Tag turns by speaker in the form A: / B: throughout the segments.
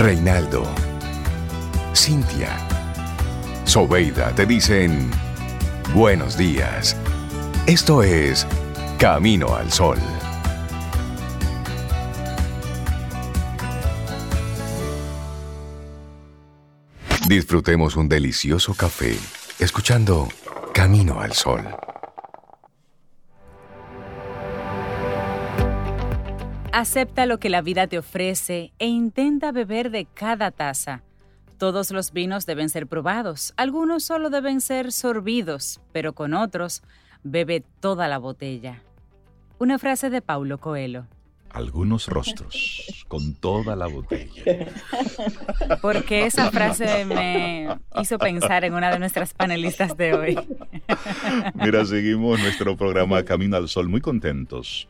A: Reinaldo, Cintia, Sobeida te dicen buenos días. Esto es Camino al Sol. Disfrutemos un delicioso café escuchando Camino al Sol.
B: Acepta lo que la vida te ofrece e intenta beber de cada taza. Todos los vinos deben ser probados, algunos solo deben ser sorbidos, pero con otros, bebe toda la botella. Una frase de Paulo Coelho.
C: Algunos rostros con toda la botella.
B: Porque esa frase me hizo pensar en una de nuestras panelistas de hoy.
C: Mira, seguimos nuestro programa Camino al Sol muy contentos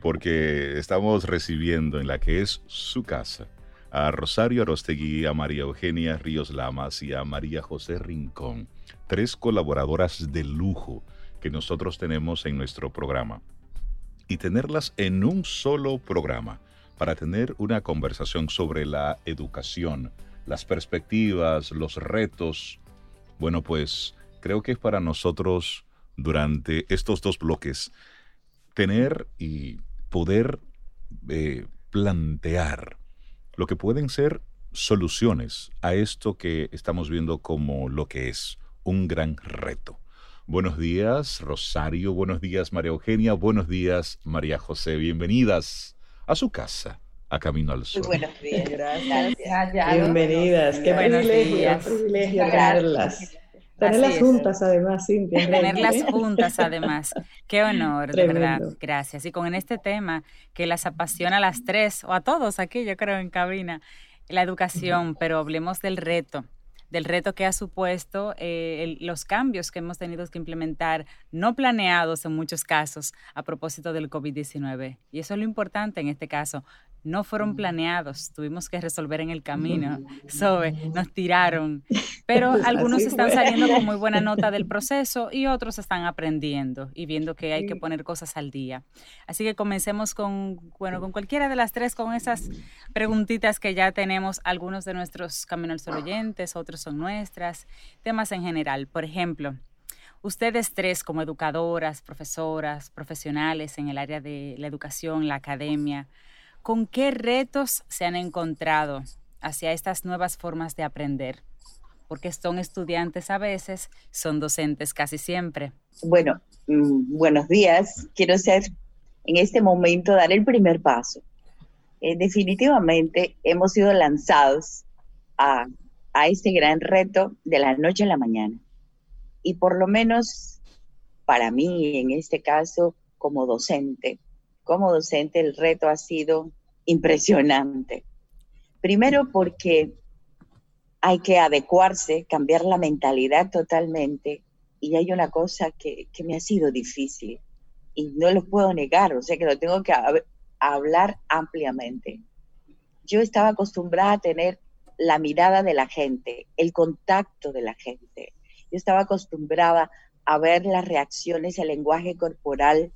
C: porque estamos recibiendo en la que es su casa a Rosario Arostegui, a María Eugenia Ríos Lamas y a María José Rincón, tres colaboradoras de lujo que nosotros tenemos en nuestro programa. Y tenerlas en un solo programa para tener una conversación sobre la educación, las perspectivas, los retos. Bueno, pues creo que es para nosotros durante estos dos bloques tener y poder eh, plantear lo que pueden ser soluciones a esto que estamos viendo como lo que es un gran reto. Buenos días, Rosario. Buenos días, María Eugenia. Buenos días, María José. Bienvenidas a su casa, a Camino al Sol.
D: buenos días.
E: Gracias. Bienvenidas. Qué privilegio, qué privilegio tenerlas. Tenerlas juntas, además, Cintia.
B: Tenerlas juntas, además. Qué honor, de verdad. Gracias. Y con este tema que las apasiona a las tres, o a todos aquí, yo creo, en cabina, la educación, pero hablemos del reto del reto que ha supuesto eh, los cambios que hemos tenido que implementar, no planeados en muchos casos, a propósito del COVID-19. Y eso es lo importante en este caso, no fueron planeados, tuvimos que resolver en el camino. Sobe, nos tiraron. Pero algunos están saliendo con muy buena nota del proceso y otros están aprendiendo y viendo que hay que poner cosas al día. Así que comencemos con, bueno, con cualquiera de las tres, con esas preguntitas que ya tenemos algunos de nuestros Caminos Sol oyentes, otros son nuestras, temas en general. Por ejemplo, ustedes tres como educadoras, profesoras, profesionales en el área de la educación, la academia, ¿Con qué retos se han encontrado hacia estas nuevas formas de aprender? Porque son estudiantes a veces, son docentes casi siempre.
D: Bueno, mm, buenos días. Quiero ser en este momento dar el primer paso. Eh, definitivamente hemos sido lanzados a, a este gran reto de la noche a la mañana. Y por lo menos para mí, en este caso, como docente, como docente el reto ha sido impresionante. Primero porque hay que adecuarse, cambiar la mentalidad totalmente. Y hay una cosa que, me ha sido difícil y no lo puedo negar, o sea que lo tengo que hablar ampliamente. Yo estaba acostumbrada a tener la mirada de la gente, el contacto de la gente. Yo estaba acostumbrada a ver las reacciones, el lenguaje corporal,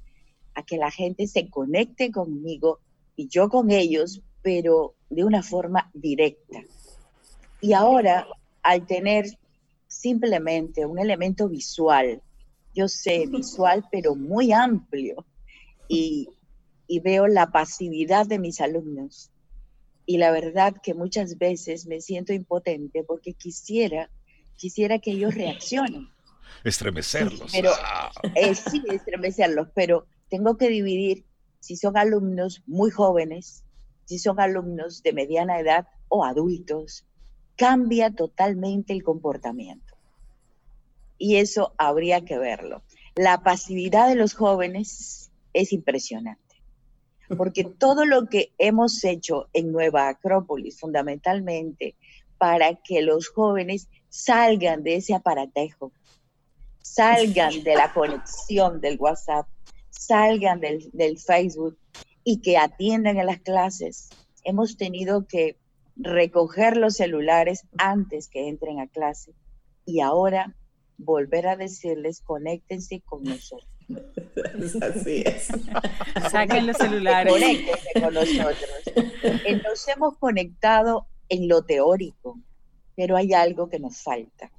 D: a que la gente se conecte conmigo y yo con ellos, pero de una forma directa. Y ahora, al tener simplemente un elemento visual, yo sé visual, pero muy amplio, y, y veo la pasividad de mis alumnos. Y la verdad que muchas veces me siento impotente porque quisiera, quisiera que ellos reaccionen.
C: Estremecerlos.
D: Pero, eh, sí, estremecerlos, pero tengo que dividir si son alumnos muy jóvenes, si son alumnos de mediana edad o adultos, cambia totalmente el comportamiento. Y eso habría que verlo. La pasividad de los jóvenes es impresionante, porque todo lo que hemos hecho en Nueva Acrópolis, fundamentalmente, para que los jóvenes salgan de ese aparatejo, salgan de la conexión del WhatsApp, salgan del, Facebook y que atiendan a las clases. Hemos tenido que recoger los celulares antes que entren a clase y ahora volver a decirles conéctense con nosotros.
E: Así es.
B: Saquen los celulares.
D: Conéctense con nosotros. Nos hemos conectado en lo teórico, pero hay algo que nos falta.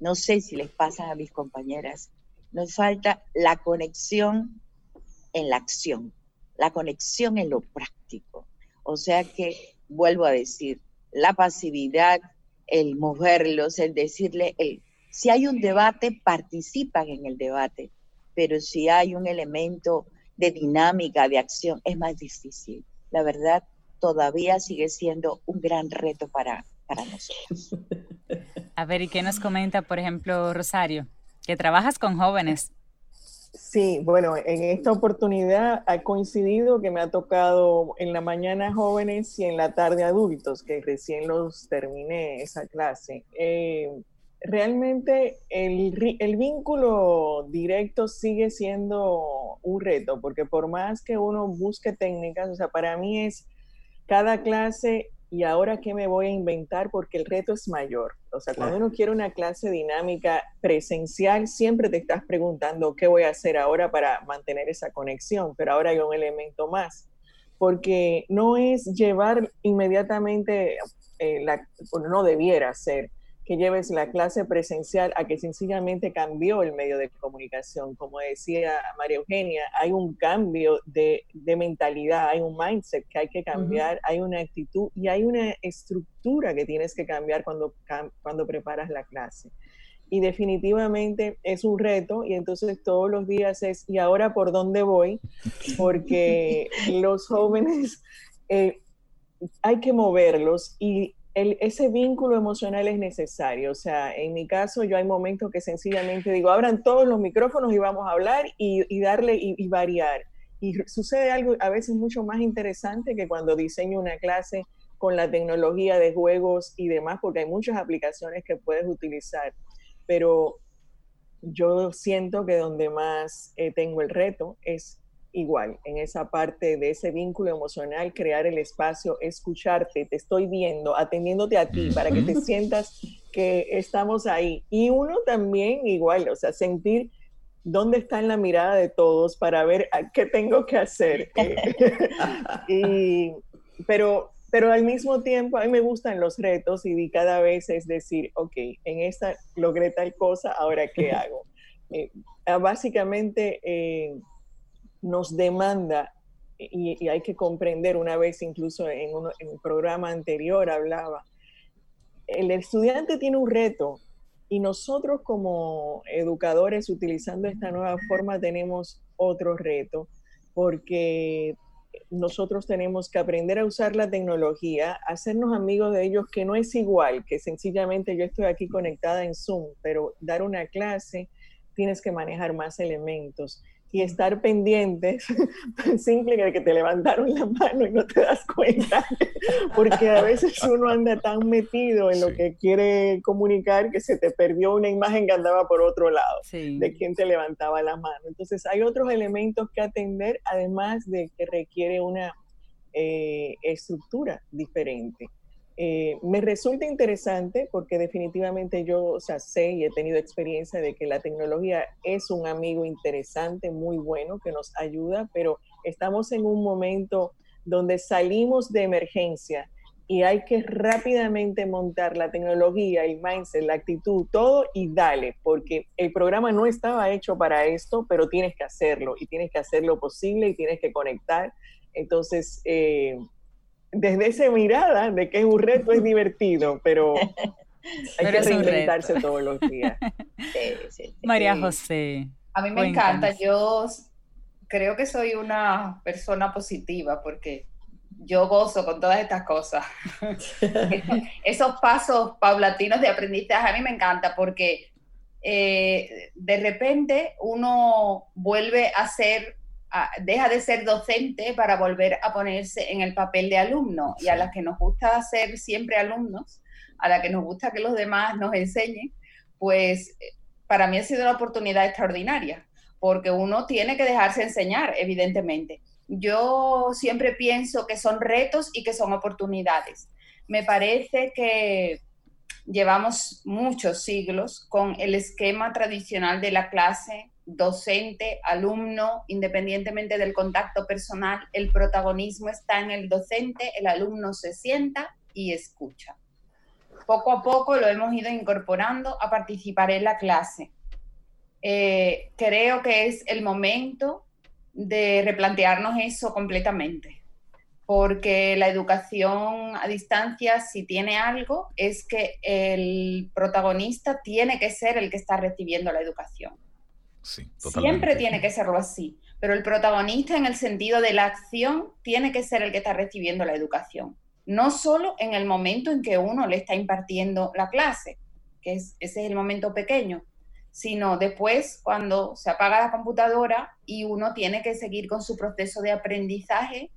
D: No sé si les pasa a mis compañeras, nos falta la conexión en la acción, la conexión en lo práctico. O sea que, vuelvo a decir, la pasividad, el moverlos, el decirle, el, si hay un debate, participan en el debate, pero si hay un elemento de dinámica, de acción, es más difícil. La verdad, todavía sigue siendo un gran reto para, para nosotros.
B: A ver, ¿y qué nos comenta, por ejemplo, Rosario? Que trabajas con jóvenes.
E: Sí, bueno, en esta oportunidad ha coincidido que me ha tocado en la mañana jóvenes y en la tarde adultos, que recién los terminé esa clase. Eh, realmente el, el, vínculo directo sigue siendo un reto, porque por más que uno busque técnicas, o sea, para mí es cada clase y ahora qué me voy a inventar porque el reto es mayor. O sea, cuando uno quiere una clase dinámica presencial, siempre te estás preguntando qué voy a hacer ahora para mantener esa conexión, pero ahora hay un elemento más, porque no es llevar inmediatamente, eh, la, no debiera ser, que lleves la clase presencial a que sencillamente cambió el medio de comunicación. Como decía María Eugenia, hay un cambio de, mentalidad, hay un mindset que hay que cambiar, hay una actitud y hay una estructura que tienes que cambiar cuando, cuando preparas la clase. Y definitivamente es un reto y entonces todos los días es, ¿y ahora por dónde voy? Porque los jóvenes... Eh, hay que moverlos y ese vínculo emocional es necesario. O sea, en mi caso, yo hay momentos que sencillamente digo, abran todos los micrófonos y vamos a hablar y, darle y, variar. Y sucede algo a veces mucho más interesante que cuando diseño una clase con la tecnología de juegos y demás, porque hay muchas aplicaciones que puedes utilizar. Pero yo siento que donde más eh, tengo el reto es igual, en esa parte de ese vínculo emocional, crear el espacio, escucharte, te estoy viendo, atendiéndote a ti, para que te sientas que estamos ahí. Y uno también igual, o sea, sentir dónde está en la mirada de todos para ver qué tengo que hacer. y, pero, pero al mismo tiempo, a mí me gustan los retos y cada vez es decir, ok, en esta logré tal cosa, ahora qué hago. Eh, básicamente, eh, nos demanda, y, hay que comprender, una vez incluso en, un programa anterior hablaba, el estudiante tiene un reto y nosotros como educadores utilizando esta nueva forma tenemos otro reto, porque nosotros tenemos que aprender a usar la tecnología, hacernos amigos de ellos, que no es igual, que sencillamente yo estoy aquí conectada en Zoom, pero dar una clase tienes que manejar más elementos y estar pendientes, tan simple que te levantaron la mano y no te das cuenta, porque a veces uno anda tan metido en lo que quiere comunicar que se te perdió una imagen que andaba por otro lado, de quien te levantaba la mano. Entonces hay otros elementos que atender, además de que requiere una eh, estructura diferente. Eh, me resulta interesante porque definitivamente yo sé y he tenido experiencia de que la tecnología es un amigo interesante, muy bueno, que nos ayuda, pero estamos en un momento donde salimos de emergencia y hay que rápidamente montar la tecnología, el mindset, la actitud, todo y dale, porque el programa no estaba hecho para esto, pero tienes que hacerlo y tienes que hacerlo posible y tienes que conectar. Entonces, eh, desde esa mirada de que es un reto, es divertido, pero hay que reinventarse todos los días.
B: María José.
F: A mí me encanta, yo creo que soy una persona positiva porque yo gozo con todas estas cosas. Esos pasos paulatinos de aprendizaje a mí me encanta porque eh, de repente uno vuelve a ser deja de ser docente para volver a ponerse en el papel de alumno y a las que nos gusta ser siempre alumnos, a las que nos gusta que los demás nos enseñen, pues para mí ha sido una oportunidad extraordinaria, porque uno tiene que dejarse enseñar, evidentemente. Yo siempre pienso que son retos y que son oportunidades. Me parece que llevamos muchos siglos con el esquema tradicional de la clase docente, alumno, independientemente del contacto personal, el protagonismo está en el docente, el alumno se sienta y escucha. Poco a poco lo hemos ido incorporando a participar en la clase. Eh, creo que es el momento de replantearnos eso completamente, porque la educación a distancia, si tiene algo, es que el protagonista tiene que ser el que está recibiendo la educación. Siempre tiene que serlo así, pero el protagonista en el sentido de la acción tiene que ser el que está recibiendo la educación, no solo en el momento en que uno le está impartiendo la clase, que es, ese es el momento pequeño, sino después cuando se apaga la computadora y uno tiene que seguir con su proceso de aprendizaje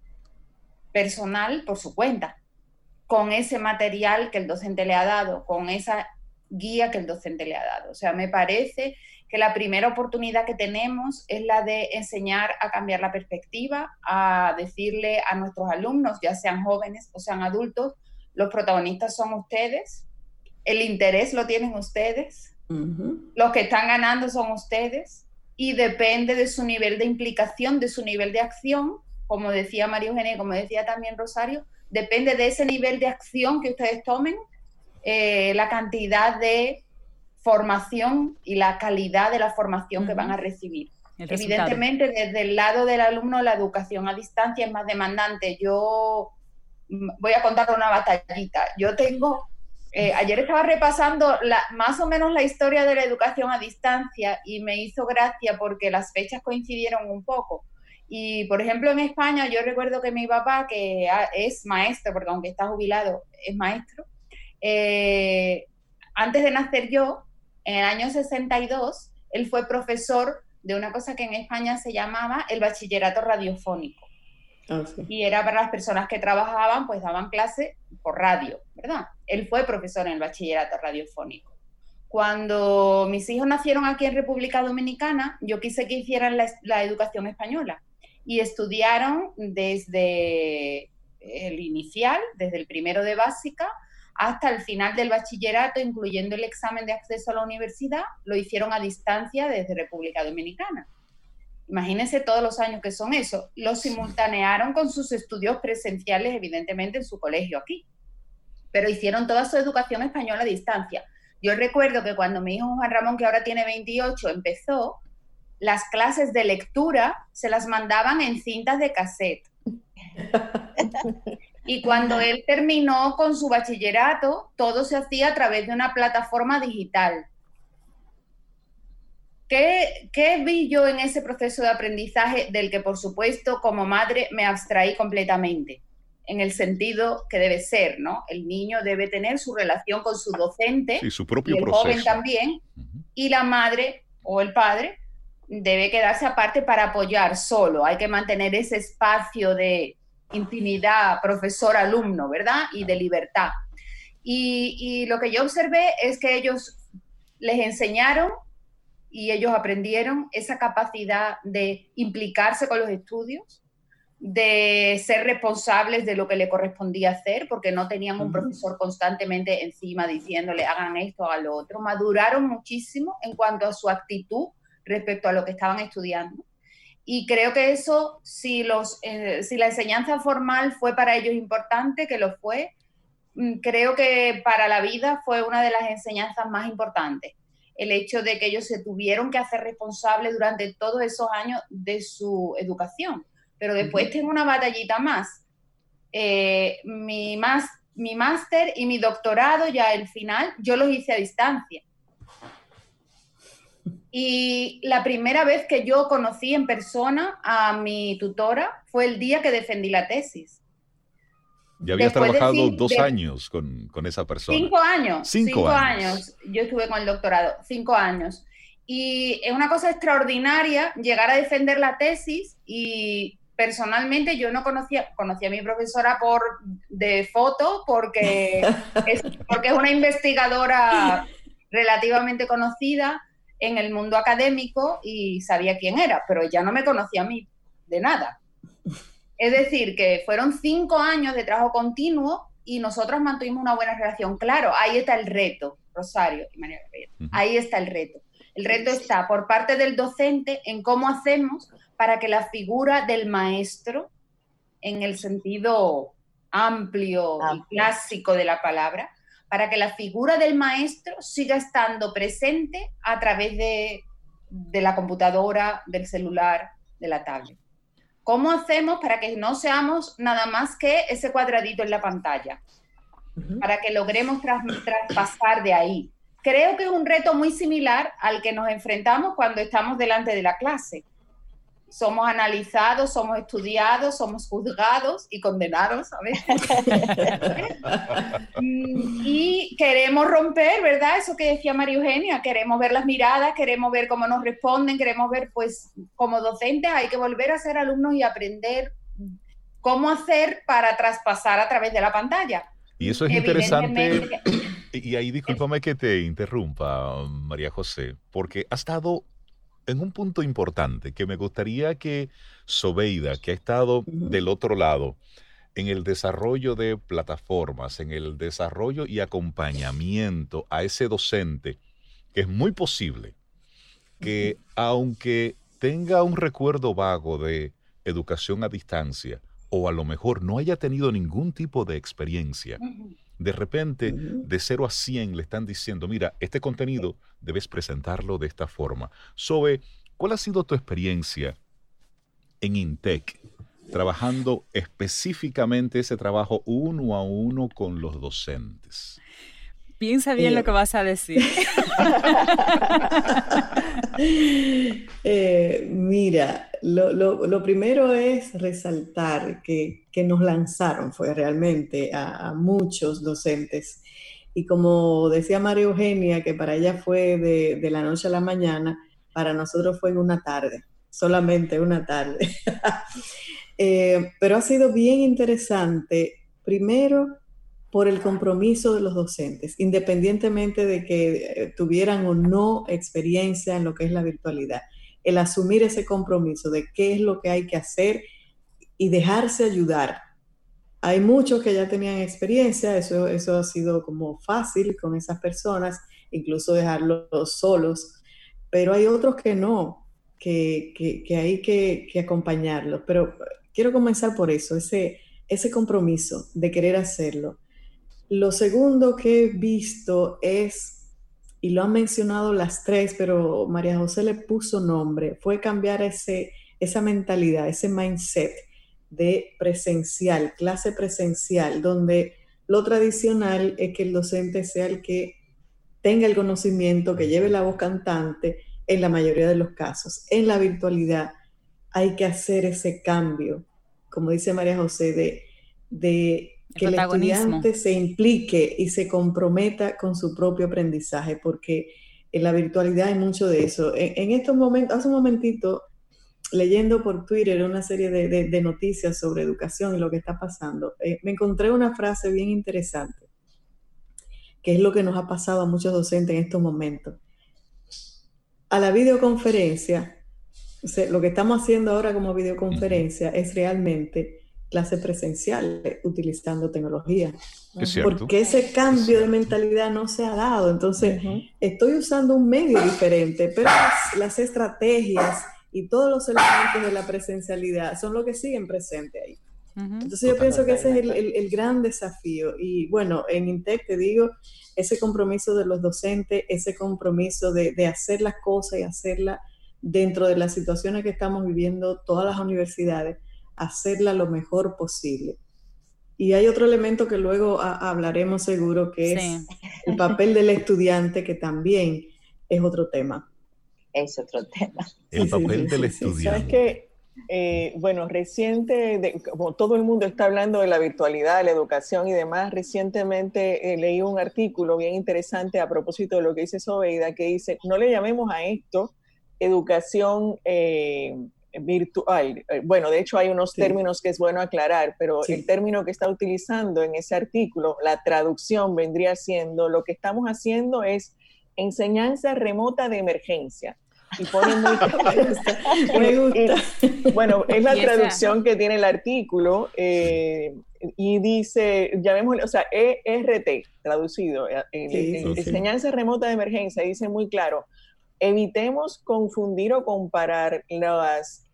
F: personal por su cuenta, con ese material que el docente le ha dado, con esa guía que el docente le ha dado. O sea, me parece que la primera oportunidad que tenemos es la de enseñar a cambiar la perspectiva, a decirle a nuestros alumnos, ya sean jóvenes o sean adultos, los protagonistas son ustedes, el interés lo tienen ustedes, los que están ganando son ustedes y depende de su nivel de implicación, de su nivel de acción, como decía María Eugenia, como decía también Rosario, depende de ese nivel de acción que ustedes tomen, eh, la cantidad de formación y la calidad de la formación que van a recibir. Evidentemente, desde el lado del alumno, la educación a distancia es más demandante. Yo mm, voy a contar una batallita. Yo tengo eh, ayer estaba repasando más o menos la historia de la educación a distancia y me hizo gracia porque las fechas coincidieron un poco. Y, por ejemplo, en España yo recuerdo que mi papá, que es maestro, porque aunque está jubilado, es maestro, eh, antes de nacer yo, en el año 62, él fue profesor de una cosa que en España se llamaba el bachillerato radiofónico. Ah, y era para las personas que trabajaban, pues daban clase por radio, ¿verdad? Él fue profesor en el bachillerato radiofónico. Cuando mis hijos nacieron aquí en República Dominicana, yo quise que hicieran la, educación española y estudiaron desde el inicial, desde el primero de básica, hasta el final del bachillerato, incluyendo el examen de acceso a la universidad, lo hicieron a distancia desde República Dominicana. Imagínense todos los años que son eso. Lo simultanearon con sus estudios presenciales, evidentemente, en su colegio aquí. Pero hicieron toda su educación española a distancia. Yo recuerdo que cuando mi hijo Juan Ramón, que ahora tiene 28, empezó, las clases de lectura se las mandaban en cintas de cassette. Y cuando él terminó con su bachillerato, todo se hacía a través de una plataforma digital. ¿Qué, vi yo en ese proceso de aprendizaje del que, por supuesto, como madre me abstraí completamente? En el sentido que debe ser, ¿no? El niño debe tener su relación con su docente
C: y su propio
F: el joven también, y la madre o el padre debe quedarse aparte para apoyar solo. Hay que mantener ese espacio de intimidad profesor-alumno, ¿verdad? Y de libertad. Y, y, lo que yo observé es que ellos les enseñaron y ellos aprendieron esa capacidad de implicarse con los estudios, de ser responsables de lo que le correspondía hacer, porque no tenían un profesor constantemente encima diciéndole hagan esto, hagan lo otro. Maduraron muchísimo en cuanto a su actitud respecto a lo que estaban estudiando. Y creo que eso, si, los, eh, si la enseñanza formal fue para ellos importante, que lo fue, mm, creo que para la vida fue una de las enseñanzas más importantes el hecho de que ellos se tuvieron que hacer responsables durante todos esos años de su educación. Pero después tengo una batallita más. Eh, mi, más, mi máster y mi doctorado ya el final, yo los hice a distancia. Y la primera vez que yo conocí en persona a mi tutora fue el día que defendí la tesis.
C: Ya habías trabajado dos años con, esa persona.
F: Cinco años. Cinco, años. Yo estuve con el doctorado, cinco años. Y es una cosa extraordinaria llegar a defender la tesis y personalmente yo no conocía, conocía a mi profesora por de foto porque es, porque es una investigadora relativamente conocida en el mundo académico y sabía quién era, pero ella no me conocía a mí de nada. Es decir, que fueron cinco años de trabajo continuo y nosotros mantuvimos una buena relación. Claro, ahí está el reto, Rosario y María Gabriela. Ahí está el reto. El reto está por parte del docente en cómo hacemos para que la figura del maestro, en el sentido amplio y clásico de la palabra, para que la figura del maestro siga estando presente a través de, de la computadora, del celular, de la tablet. ¿Cómo hacemos para que no seamos nada más que ese cuadradito en la pantalla? Para que logremos traspasar de ahí. Creo que es un reto muy similar al que nos enfrentamos cuando estamos delante de la clase somos analizados, somos estudiados, somos juzgados y condenados a veces. y queremos romper, ¿verdad? Eso que decía María Eugenia, queremos ver las miradas, queremos ver cómo nos responden, queremos ver, pues, como docentes hay que volver a ser alumnos y aprender cómo hacer para traspasar a través de la pantalla.
C: Y eso es interesante. Y ahí discúlpame que te interrumpa, María José, porque ha estado en un punto importante que me gustaría que Sobeida, que ha estado del otro lado, en el desarrollo de plataformas, en el desarrollo y acompañamiento a ese docente, que es muy posible que aunque tenga un recuerdo vago de educación a distancia, o a lo mejor no haya tenido ningún tipo de experiencia, de repente, de 0 a 100 le están diciendo, mira, este contenido debes presentarlo de esta forma. Sobe, ¿cuál ha sido tu experiencia en Intec, trabajando específicamente ese trabajo uno a uno con los docentes?
B: Piensa bien lo eh, que vas a decir.
G: Eh, mira, lo, primero es resaltar que, nos lanzaron, fue realmente a, muchos docentes. Y como decía María Eugenia, que para ella fue de, la noche a la mañana, para nosotros fue en una tarde, solamente una tarde. Eh, pero ha sido bien interesante, primero, por el compromiso de los docentes, independientemente de que eh, tuvieran o no experiencia en lo que es la virtualidad. El asumir ese compromiso de qué es lo que hay que hacer y dejarse ayudar. Hay muchos que ya tenían experiencia, eso, eso ha sido como fácil con esas personas, incluso dejarlos solos, pero hay otros que no, que, hay que, que acompañarlos. Pero quiero comenzar por eso, ese, ese compromiso de querer hacerlo lo segundo que he visto es, y lo han mencionado las tres, pero María José le puso nombre, fue cambiar ese, esa mentalidad, ese mindset de presencial, clase presencial, donde lo tradicional es que el docente sea el que tenga el conocimiento, que lleve la voz cantante en la mayoría de los casos. En la virtualidad hay que hacer ese cambio, como dice María José, de, de que el estudiante se implique y se comprometa con su propio aprendizaje, porque en la virtualidad hay mucho de eso. En, estos momentos, hace un momentito, leyendo por Twitter una serie de, noticias sobre educación y lo que está pasando, eh, me encontré una frase bien interesante, que es lo que nos ha pasado a muchos docentes en estos momentos. A la videoconferencia, lo que estamos haciendo ahora como videoconferencia es realmente clase presencial utilizando tecnología. Porque ese cambio de mentalidad no se ha dado. Entonces, estoy usando un medio diferente, pero las, estrategias y todos los elementos de la presencialidad son lo que siguen presentes ahí. Entonces yo pienso que ese es el, gran desafío. Y bueno, en Intec te digo, ese compromiso de los docentes, ese compromiso de, de hacer las cosas y hacerlas dentro de las situaciones que estamos viviendo todas las universidades, hacerla lo mejor posible. Y hay otro elemento que luego hablaremos seguro, que es el papel del estudiante, que también es otro tema.
D: Es otro tema.
C: El papel del estudiante.
G: Sabes que, eh, bueno, reciente, como todo el mundo está hablando de la virtualidad, la educación y demás, recientemente eh, leí un artículo bien interesante a propósito de lo que dice Sobeida, que dice, no le llamemos a esto educación eh, virtual. Eh, bueno, de hecho hay unos términos que es bueno aclarar, pero el término que está utilizando en ese artículo, la traducción vendría siendo, lo que estamos haciendo es enseñanza remota de emergencia. Y pone muy... bueno, es la traducción que tiene el artículo eh, y dice, llamémosle, o sea, ERT, traducido, eh, enseñanza remota de emergencia, dice muy claro, evitemos confundir o comparar las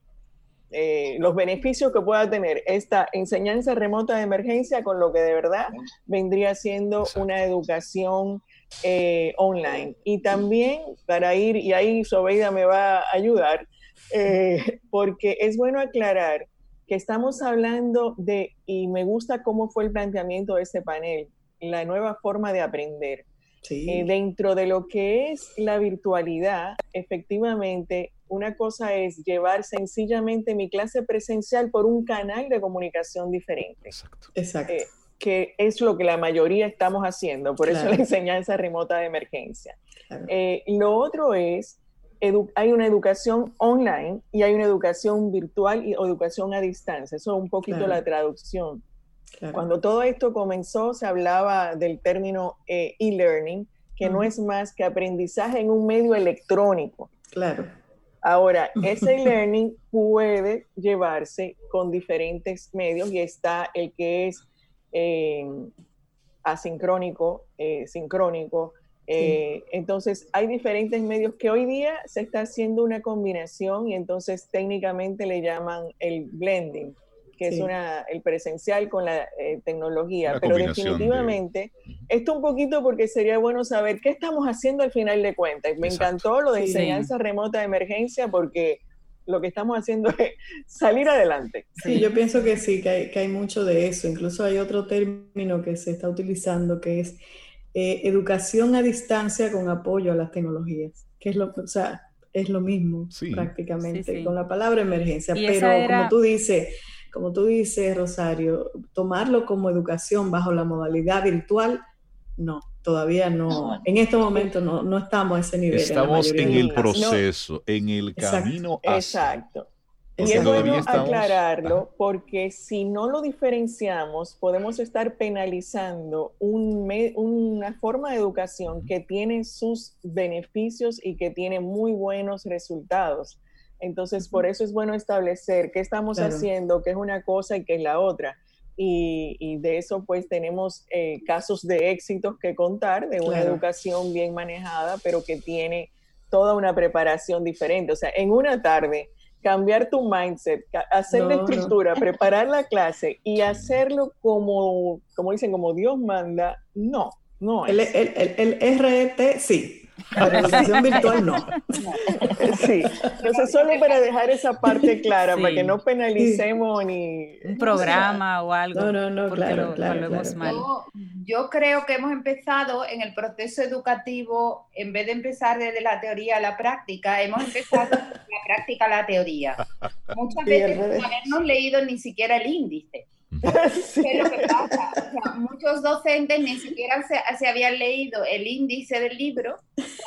E: eh, los beneficios que pueda tener esta enseñanza remota de emergencia con lo que de verdad vendría siendo una educación eh, online. Y también para ir, y ahí Sobeida me va a ayudar, eh, porque es bueno aclarar que estamos hablando de, y me gusta cómo fue el planteamiento de este panel, la nueva forma de aprender. Eh, dentro de lo que es la virtualidad, efectivamente, una cosa es llevar sencillamente mi clase presencial por un canal de comunicación diferente. Exacto. Exacto que es lo que la mayoría estamos haciendo, por eso la enseñanza remota de emergencia. Eh, lo otro es, hay una educación online y hay una educación virtual y educación a distancia, eso es un poquito la traducción. Cuando todo esto comenzó se hablaba del término eh, e-learning, que no es más que aprendizaje en un medio electrónico. Claro. Ahora, ese e-learning puede llevarse con diferentes medios y está el que es asincrónico, eh, sincrónico. Eh, entonces, hay diferentes medios que hoy día se está haciendo una combinación y entonces técnicamente le llaman el blending, que es una, el presencial con la eh, tecnología. Pero definitivamente, esto un poquito porque sería bueno saber qué estamos haciendo al final de cuentas. Me encantó lo de enseñanza remota de emergencia porque lo que estamos haciendo es salir adelante.
G: Sí, yo pienso que sí, que hay, que hay, mucho de eso. Incluso hay otro término que se está utilizando que es eh, educación a distancia con apoyo a las tecnologías, que es lo, o sea, es lo mismo prácticamente con la palabra emergencia. Pero como tú dices, como tú dices, Rosario, tomarlo como educación bajo la modalidad virtual, no todavía no, en este momento no, no estamos a ese nivel.
C: Estamos en, el proceso, en el camino
E: Exacto. Y es bueno aclararlo porque si no lo diferenciamos, podemos estar penalizando un una forma de educación que tiene sus beneficios y que tiene muy buenos resultados. Entonces, por eso es bueno establecer qué estamos haciendo, qué es una cosa y qué es la otra. Y, de eso pues tenemos eh, casos de éxitos que contar, de una educación bien manejada, pero que tiene toda una preparación diferente. O sea, en una tarde, cambiar tu mindset, hacer la estructura, preparar la clase y hacerlo como, como dicen, como Dios manda, no, no.
G: El, el, el, el RET sí, para educación virtual no.
E: Sí, entonces solo para dejar esa parte clara, para que no penalicemos ni...
B: Un programa o algo.
G: No, no, no, claro, claro,
F: Mal. Yo, creo que hemos empezado en el proceso educativo, en vez de empezar desde la teoría a la práctica, hemos empezado de la práctica a la teoría. Muchas veces sin habernos leído ni siquiera el índice. ¿Qué lo que pasa? muchos docentes ni siquiera se, habían leído el índice del libro,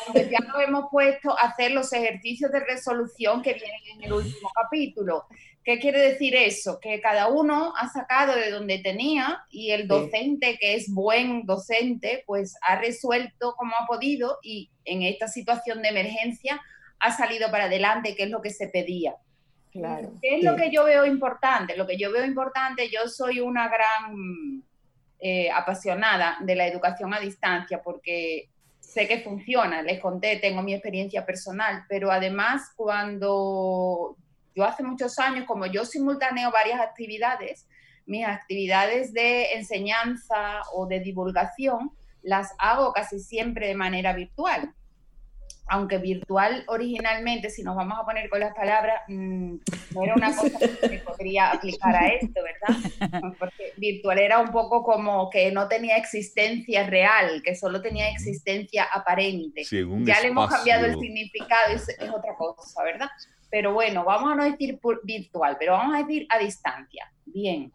F: cuando ya nos hemos puesto a hacer los ejercicios de resolución que vienen en el último capítulo. ¿Qué quiere decir eso? Que cada uno ha sacado de donde tenía y el docente, que es buen docente, pues ha resuelto como ha podido y en esta situación de emergencia ha salido para adelante, que es lo que se pedía. Claro. ¿Qué es lo que yo veo importante? Lo que yo veo importante, yo soy una gran eh, apasionada de la educación a distancia porque sé que funciona, les conté, tengo mi experiencia personal, pero además cuando yo hace muchos años, como yo simultaneo varias actividades, mis actividades de enseñanza o de divulgación las hago casi siempre de manera virtual aunque virtual originalmente, si nos vamos a poner con las palabras, mm, no era una cosa que se podría aplicar a esto, ¿verdad? Porque virtual era un poco como que no tenía existencia real, que solo tenía existencia aparente. ya le hemos cambiado el significado, es, es otra cosa, ¿verdad? Pero bueno, vamos a no decir virtual, pero vamos a decir a distancia. Bien,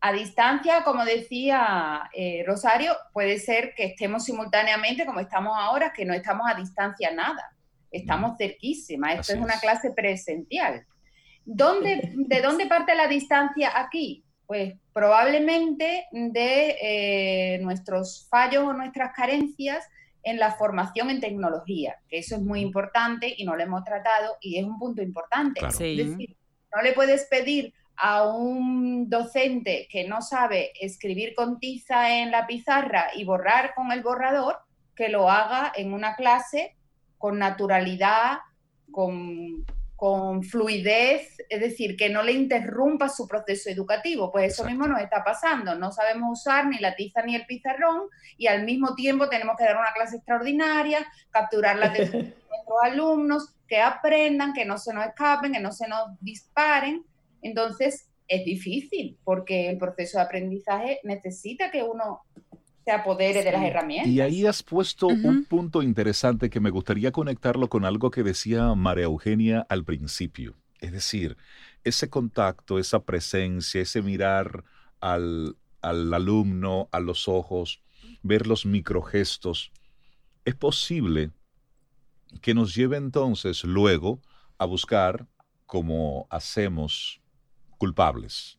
F: a distancia, como decía eh, Rosario, puede ser que estemos simultáneamente como estamos ahora, que no estamos a distancia nada, estamos cerquísima. Esto es una clase presencial. ¿Dónde, ¿De dónde parte la distancia aquí? Pues probablemente de eh, nuestros fallos o nuestras carencias en la formación en tecnología, que eso es muy importante y no lo hemos tratado y es un punto importante. Es decir, no le puedes pedir a un docente que no sabe escribir con tiza en la pizarra y borrar con el borrador, que lo haga en una clase con naturalidad, con con fluidez, es decir, que no le interrumpa su proceso educativo. Pues eso mismo nos está pasando. No sabemos usar ni la tiza ni el pizarrón y al mismo tiempo tenemos que dar una clase extraordinaria, capturar la atención de nuestros alumnos, que aprendan, que no se nos escapen, que no se nos disparen. Entonces, es difícil porque el proceso de aprendizaje necesita que uno se apodere de las herramientas.
C: Y ahí has puesto un punto interesante que me gustaría conectarlo con algo que decía María Eugenia al principio. Es decir, ese contacto, esa presencia, ese mirar al, al alumno a los ojos, ver los microgestos, es posible que nos lleve entonces luego a buscar, como hacemos, culpables.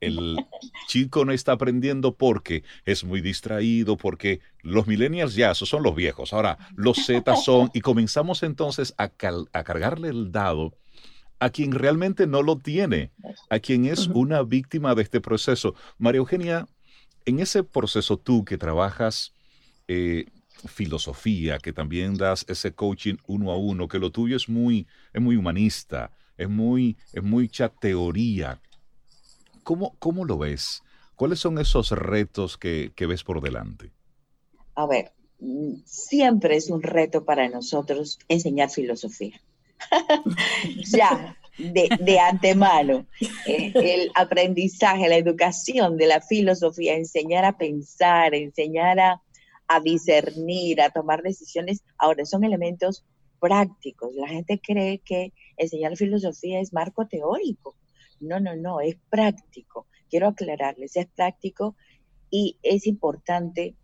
C: El chico no está aprendiendo porque es muy distraído, porque los millennials ya, esos son los viejos. Ahora, los Z son, y comenzamos entonces a, a cargarle el dado a quien realmente no lo tiene, a quien es una víctima de este proceso. María Eugenia, en ese proceso tú que trabajas eh, filosofía, que también das ese coaching uno a uno, que lo tuyo es muy, es muy humanista, es muy, es mucha teoría. ¿Cómo, ¿Cómo lo ves? ¿Cuáles son esos retos que, que ves por delante?
D: A ver, siempre es un reto para nosotros enseñar filosofía. ya, de, de antemano, eh, el aprendizaje, la educación de la filosofía, enseñar a pensar, enseñar a, a discernir, a tomar decisiones, ahora son elementos prácticos. La gente cree que enseñar filosofía es marco teórico. No, no, no, es práctico. Quiero aclararles, es práctico y es importante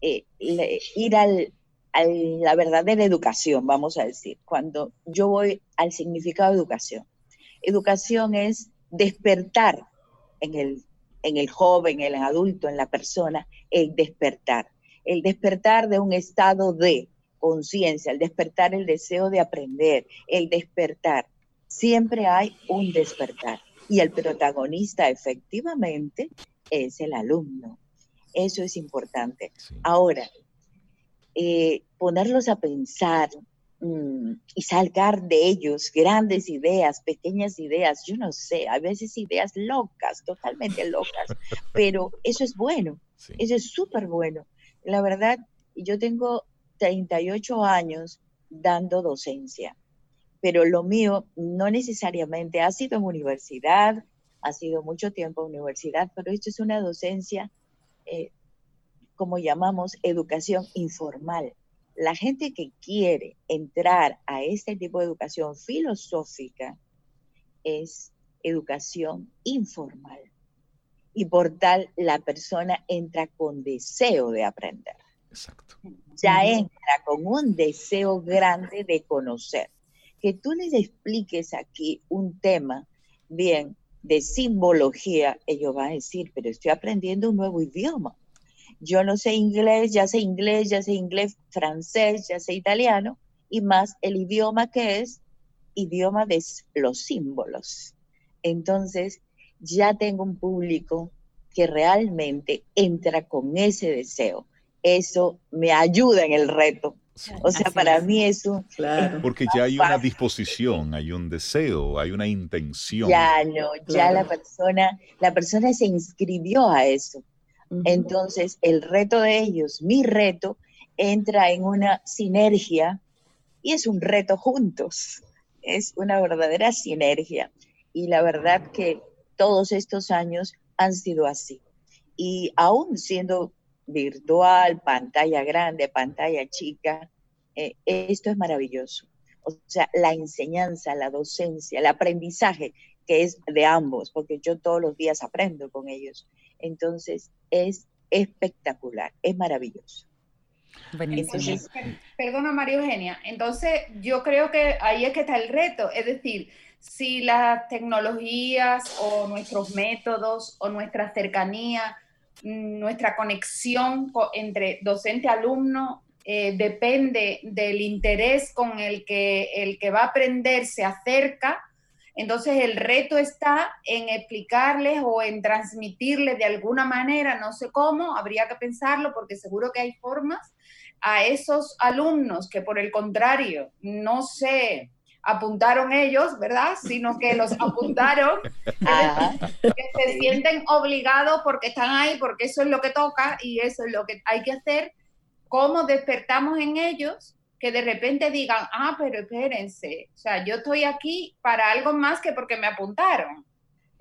D: eh, ir al, a la verdadera educación, vamos a decir. Cuando yo voy al significado de educación, educación es despertar en el, en el joven, en el adulto, en la persona, el despertar el despertar de un estado de conciencia, el despertar el deseo de aprender, el despertar. Siempre hay un despertar y el protagonista efectivamente es el alumno. Eso es importante. Ahora, eh, ponerlos a pensar mm, y sacar de ellos grandes ideas, pequeñas ideas, yo no sé, a veces ideas locas, totalmente locas, pero eso es bueno, eso es súper bueno, la verdad, yo tengo 38 años dando docencia, pero lo mío no necesariamente ha sido en universidad, ha sido mucho tiempo en universidad, pero esto es una docencia, eh, como llamamos, educación informal. La gente que quiere entrar a este tipo de educación filosófica es educación informal y por tal la persona entra con deseo de aprender.
C: Exacto.
D: Ya entra con un deseo grande de conocer. Que tú les expliques aquí un tema, bien, de simbología, ellos van a decir, pero estoy aprendiendo un nuevo idioma. Yo no sé inglés, ya sé inglés, ya sé inglés, francés, ya sé italiano, y más el idioma que es idioma de los símbolos. Entonces, ya tengo un público que realmente entra con ese deseo. Eso me ayuda en el reto. O sea, para mí eso...
C: Claro. Porque ya hay una disposición, hay un deseo, hay una intención.
D: Ya no, ya la persona, la persona se inscribió a eso. Entonces, el reto de ellos, mi reto, entra en una sinergia y es un reto juntos. Es una verdadera sinergia. Y la verdad que todos estos años han sido así. Y aún siendo virtual, pantalla grande, pantalla chica, eh, esto es maravilloso. O sea, la enseñanza, la docencia, el aprendizaje, que es de ambos, porque yo todos los días aprendo con ellos. Entonces, es espectacular, es maravilloso.
F: perdona María Eugenia, entonces yo creo que ahí es que está el reto, es decir, si las tecnologías o nuestros métodos o nuestra cercanía, nuestra conexión entre docente-alumno eh, depende del interés con el que el que va a aprender se acerca, entonces el reto está en explicarles o en transmitirles de alguna manera, no sé cómo, habría que pensarlo porque seguro que hay formas, a esos alumnos que por el contrario no se apuntaron ellos, ¿verdad? Sino que los apuntaron, que se sienten obligados porque están ahí, porque eso es lo que toca y eso es lo que hay que hacer. ¿Cómo despertamos en ellos? Que de repente digan, ah, pero espérense, o sea, yo estoy aquí para algo más que porque me apuntaron.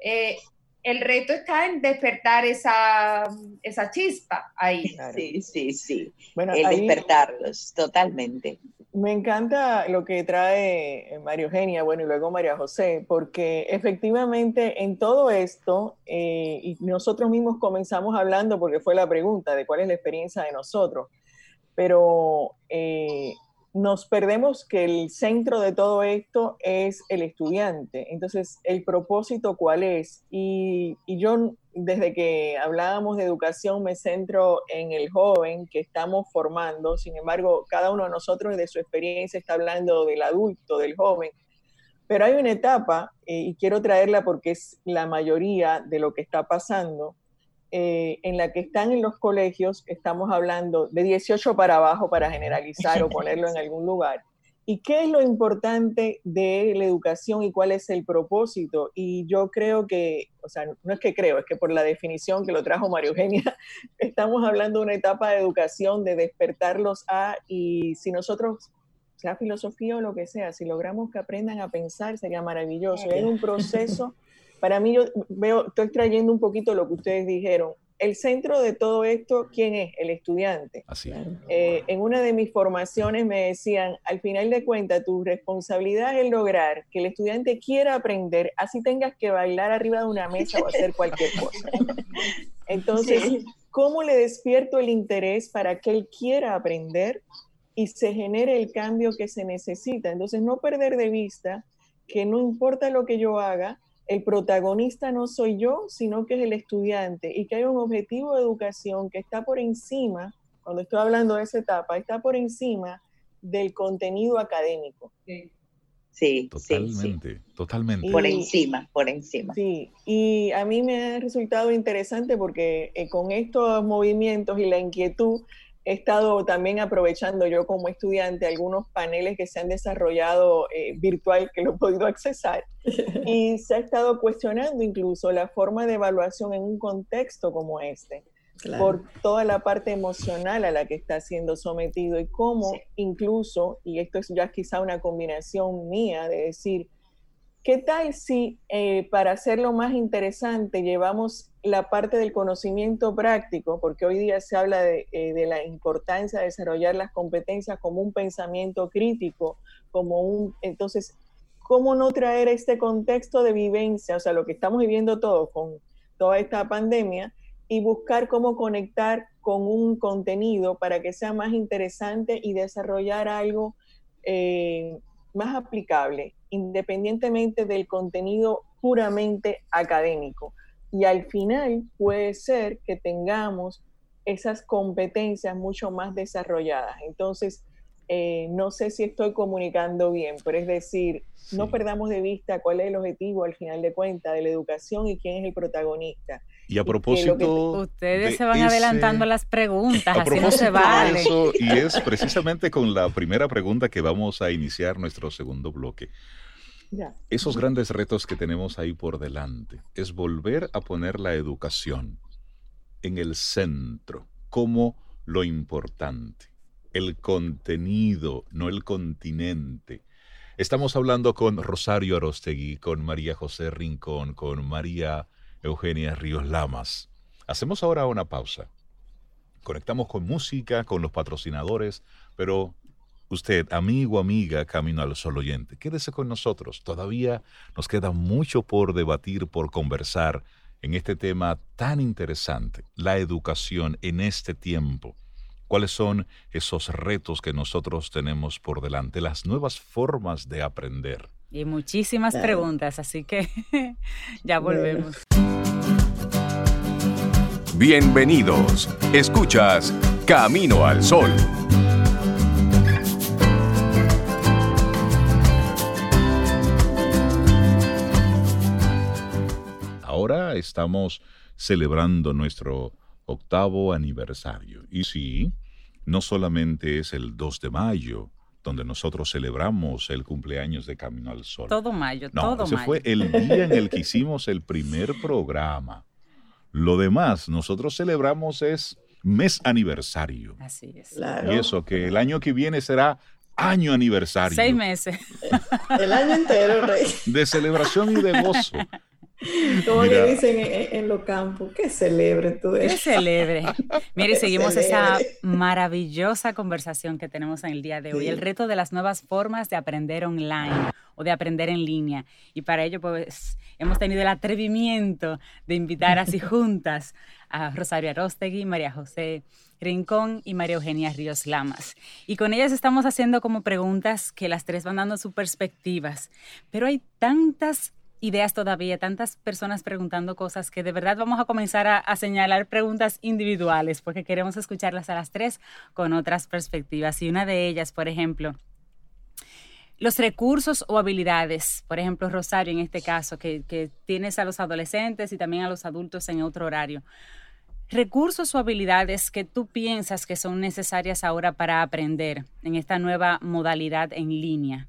F: Eh, el reto está en despertar esa, esa chispa ahí.
D: Sí, sí, sí. Bueno, el despertarlos, totalmente.
E: Me encanta lo que trae María Eugenia, bueno, y luego María José, porque efectivamente en todo esto, eh, y nosotros mismos comenzamos hablando, porque fue la pregunta de cuál es la experiencia de nosotros, pero eh, nos perdemos que el centro de todo esto es el estudiante. Entonces, ¿el propósito cuál es? Y, yo, desde que hablábamos de educación, me centro en el joven que estamos formando. Sin embargo, cada uno de nosotros, de su experiencia, está hablando del adulto, del joven. Pero hay una etapa, eh, y quiero traerla porque es la mayoría de lo que está pasando, eh, en la que están en los colegios, estamos hablando de 18 para abajo para generalizar o ponerlo en algún lugar. ¿Y qué es lo importante de la educación y cuál es el propósito? Y yo creo que, o sea, no es que creo, es que por la definición que lo trajo María Eugenia, estamos hablando de una etapa de educación, de despertarlos a, y si nosotros, sea filosofía o lo que sea, si logramos que aprendan a pensar, sería maravilloso. Es un proceso para mí yo veo, estoy trayendo un poquito lo que ustedes dijeron. El centro de todo esto, ¿quién es? El estudiante.
C: Así
E: eh, en una de mis formaciones me decían, al final de cuentas, tu responsabilidad es lograr que el estudiante quiera aprender, así tengas que bailar arriba de una mesa o hacer cualquier cosa. Entonces, ¿cómo le despierto el interés para que él quiera aprender y se genere el cambio que se necesita? Entonces, no perder de vista que no importa lo que yo haga, el protagonista no soy yo, sino que es el estudiante y que hay un objetivo de educación que está por encima, cuando estoy hablando de esa etapa, está por encima del contenido académico.
D: Sí. Sí,
C: totalmente, totalmente.
D: Por encima, por encima.
E: Sí, y a mí me ha resultado interesante porque eh, con estos movimientos y la inquietud he estado también aprovechando yo como estudiante algunos paneles que se han desarrollado eh, virtual que lo he podido accesar y se ha estado cuestionando incluso la forma de evaluación en un contexto como este por toda la parte emocional a la que está siendo sometido y cómo incluso, y esto es ya quizá una combinación mía de decir, ¿Qué tal si eh, para hacerlo más interesante llevamos la parte del conocimiento práctico, porque hoy día se habla de, eh, de, la importancia de desarrollar las competencias como un pensamiento crítico, como un, entonces, ¿cómo no traer este contexto de vivencia, o sea, lo que estamos viviendo todos con toda esta pandemia, y buscar cómo conectar con un contenido para que sea más interesante y desarrollar algo eh, más aplicable, independientemente del contenido puramente académico. Y al final puede ser que tengamos esas competencias mucho más desarrolladas. Entonces, eh, no sé si estoy comunicando bien, pero es decir, no perdamos de vista cuál es el objetivo al final de cuentas de la educación y quién es el protagonista.
C: Y a propósito.
B: ustedes se van adelantando las preguntas, así no se vale.
C: y es precisamente con la primera pregunta que vamos a iniciar nuestro segundo bloque. Esos grandes retos que tenemos ahí por delante es volver a poner la educación en el centro como lo importante, el contenido, no el continente. Estamos hablando con Rosario Arostegui, con María José Rincón, con María Eugenia Ríos Lamas. Hacemos ahora una pausa. Conectamos con música, con los patrocinadores, pero usted, amigo, amiga, camino al sol oyente, quédese con nosotros. Todavía nos queda mucho por debatir, por conversar en este tema tan interesante, la educación en este tiempo. ¿Cuáles son esos retos que nosotros tenemos por delante, las nuevas formas de aprender?
B: Y muchísimas preguntas, así que ya volvemos.
A: Bienvenidos. Escuchas Camino al Sol.
C: Ahora estamos celebrando nuestro octavo aniversario. Y sí, no solamente es el 2 de mayo, donde nosotros celebramos el cumpleaños de Camino al Sol.
B: Todo mayo, no, todo
C: ese fue el día en el que hicimos el primer programa. Lo demás, nosotros celebramos es mes aniversario.
B: Así es.
C: Y eso, que el año que viene será año aniversario.
B: Seis meses.
G: el año entero, Rey.
C: De celebración y de gozo.
G: Como le dicen en, los campos, que celebre tú
B: eso. Que celebre. Mire, seguimos esa maravillosa conversación que tenemos en el día de hoy, el reto de las nuevas formas de aprender online o de aprender en línea. Y para ello, pues, hemos tenido el atrevimiento de invitar así juntas a Rosario Arostegui, María José Rincón y María Eugenia Ríos Lamas. Y con ellas estamos haciendo como preguntas que las tres van dando sus perspectivas. Pero hay tantas ideas todavía, tantas personas preguntando cosas que de verdad vamos a comenzar a, señalar preguntas individuales porque queremos escucharlas a las tres con otras perspectivas. Y una de ellas, por ejemplo, los recursos o habilidades, por ejemplo, Rosario en este caso, que, que, tienes a los adolescentes y también a los adultos en otro horario. Recursos o habilidades que tú piensas que son necesarias ahora para aprender en esta nueva modalidad en línea.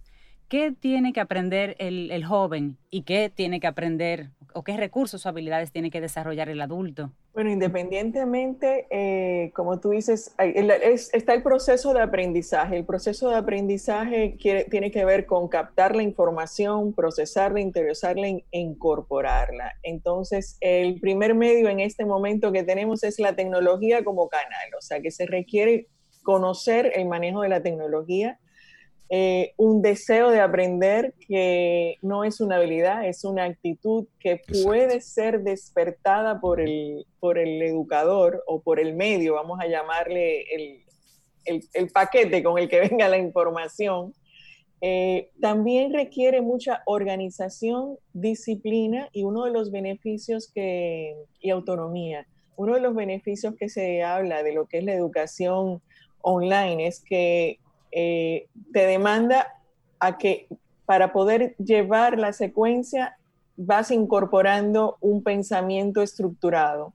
B: ¿Qué tiene que aprender el, joven y qué tiene que aprender o qué recursos o habilidades tiene que desarrollar el adulto?
E: Bueno, independientemente, eh, como tú dices, está el proceso de aprendizaje. El proceso de aprendizaje tiene que ver con captar la información, procesarla, interesarla e incorporarla. Entonces, el primer medio en este momento que tenemos es la tecnología como canal, o sea, que se requiere conocer el manejo de la tecnología, eh, un deseo de aprender que no es una habilidad, es una actitud que puede ser despertada por el, por el educador o por el medio, vamos a llamarle el, paquete con el que venga la información. Eh, también requiere mucha organización, disciplina y uno de los beneficios que, y autonomía. Uno de los beneficios que se habla de lo que es la educación online es que eh, te demanda a que para poder llevar la secuencia vas incorporando un pensamiento estructurado,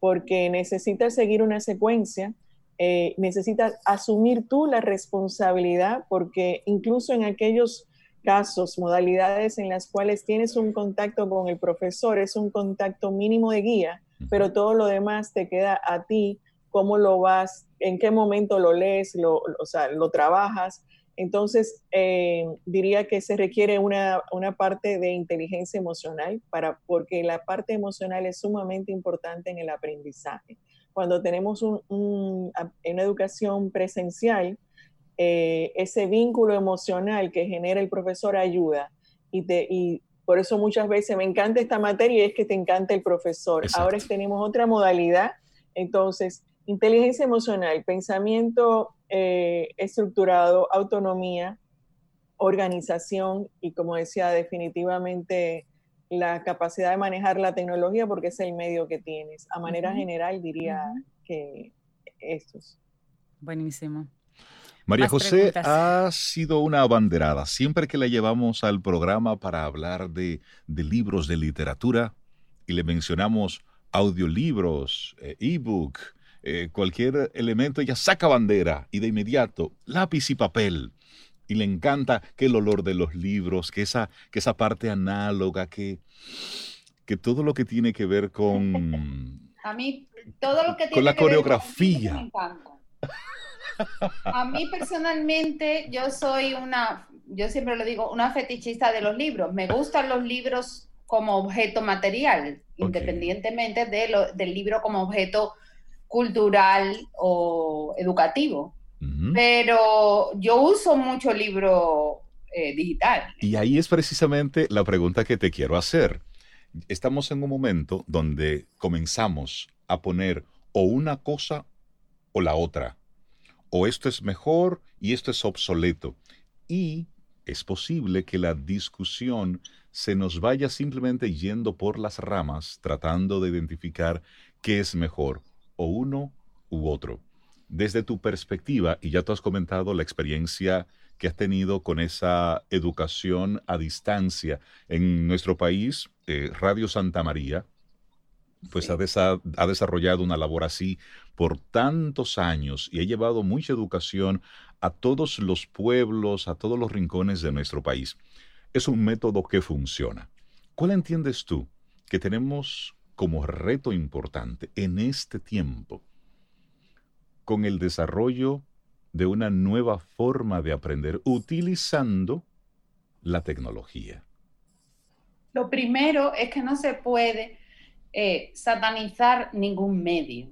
E: porque necesitas seguir una secuencia, eh, necesitas asumir tú la responsabilidad, porque incluso en aquellos casos, modalidades en las cuales tienes un contacto con el profesor, es un contacto mínimo de guía, pero todo lo demás te queda a ti cómo lo vas, en qué momento lo lees, lo, o sea, lo trabajas. Entonces, eh, diría que se requiere una, parte de inteligencia emocional, para, porque la parte emocional es sumamente importante en el aprendizaje. Cuando tenemos una educación presencial, eh, ese vínculo emocional que genera el profesor ayuda y, te, y por eso muchas veces me encanta esta materia y es que te encanta el profesor. Ahora tenemos otra modalidad, entonces Inteligencia emocional, pensamiento eh, estructurado, autonomía, organización y como decía, definitivamente la capacidad de manejar la tecnología porque es el medio que tienes. A manera general diría que estos.
B: Buenísimo.
C: María José ha sido una abanderada. Siempre que la llevamos al programa para hablar de, libros de literatura y le mencionamos audiolibros, eh, ebook, eh, cualquier elemento, ella saca bandera y de inmediato lápiz y papel. Y le encanta que el olor de los libros, que esa, que esa parte análoga, que, que todo lo que tiene que ver con...
F: A mí, todo lo que tiene
C: con la coreografía. me encanta.
F: A mí personalmente, yo soy una, yo siempre lo digo, una fetichista de los libros. Me gustan los libros como objeto material, independientemente de lo, del libro como objeto cultural o educativo. Pero yo uso mucho libro eh, digital.
C: Y ahí es precisamente la pregunta que te quiero hacer. Estamos en un momento donde comenzamos a poner o una cosa o la otra. O esto es mejor y esto es obsoleto. Y es posible que la discusión se nos vaya simplemente yendo por las ramas, tratando de identificar qué es mejor o uno u otro. Desde tu perspectiva, y ya tú has comentado la experiencia que has tenido con esa educación a distancia en nuestro país, eh, Radio Santa María pues ha, ha, desarrollado una labor así por tantos años y ha llevado mucha educación a todos los pueblos, a todos los rincones de nuestro país. Es un método que funciona. ¿Cuál entiendes tú que tenemos como reto importante en este tiempo con el desarrollo de una nueva forma de aprender utilizando la tecnología?
F: Lo primero es que no se puede eh, satanizar ningún medio.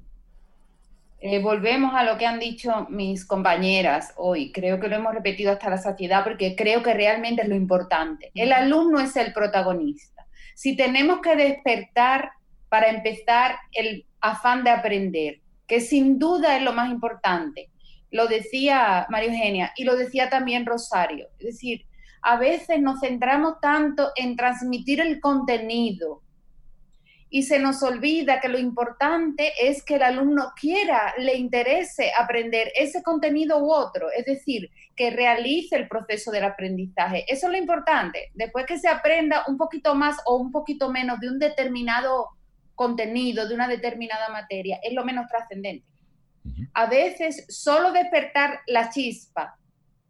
F: Eh, volvemos a lo que han dicho mis compañeras hoy. Creo que lo hemos repetido hasta la saciedad porque creo que realmente es lo importante. El alumno es el protagonista. Si tenemos que despertar para empezar el afán de aprender, que sin duda es lo más importante, lo decía María Eugenia y lo decía también Rosario. Es decir, a veces nos centramos tanto en transmitir el contenido, y se nos olvida que lo importante es que el alumno quiera, le interese aprender ese contenido u otro, es decir, que realice el proceso del aprendizaje. Eso es lo importante. Después que se aprenda un poquito más o un poquito menos de un determinado contenido, de una determinada materia, es lo menos trascendente. A veces solo despertar la chispa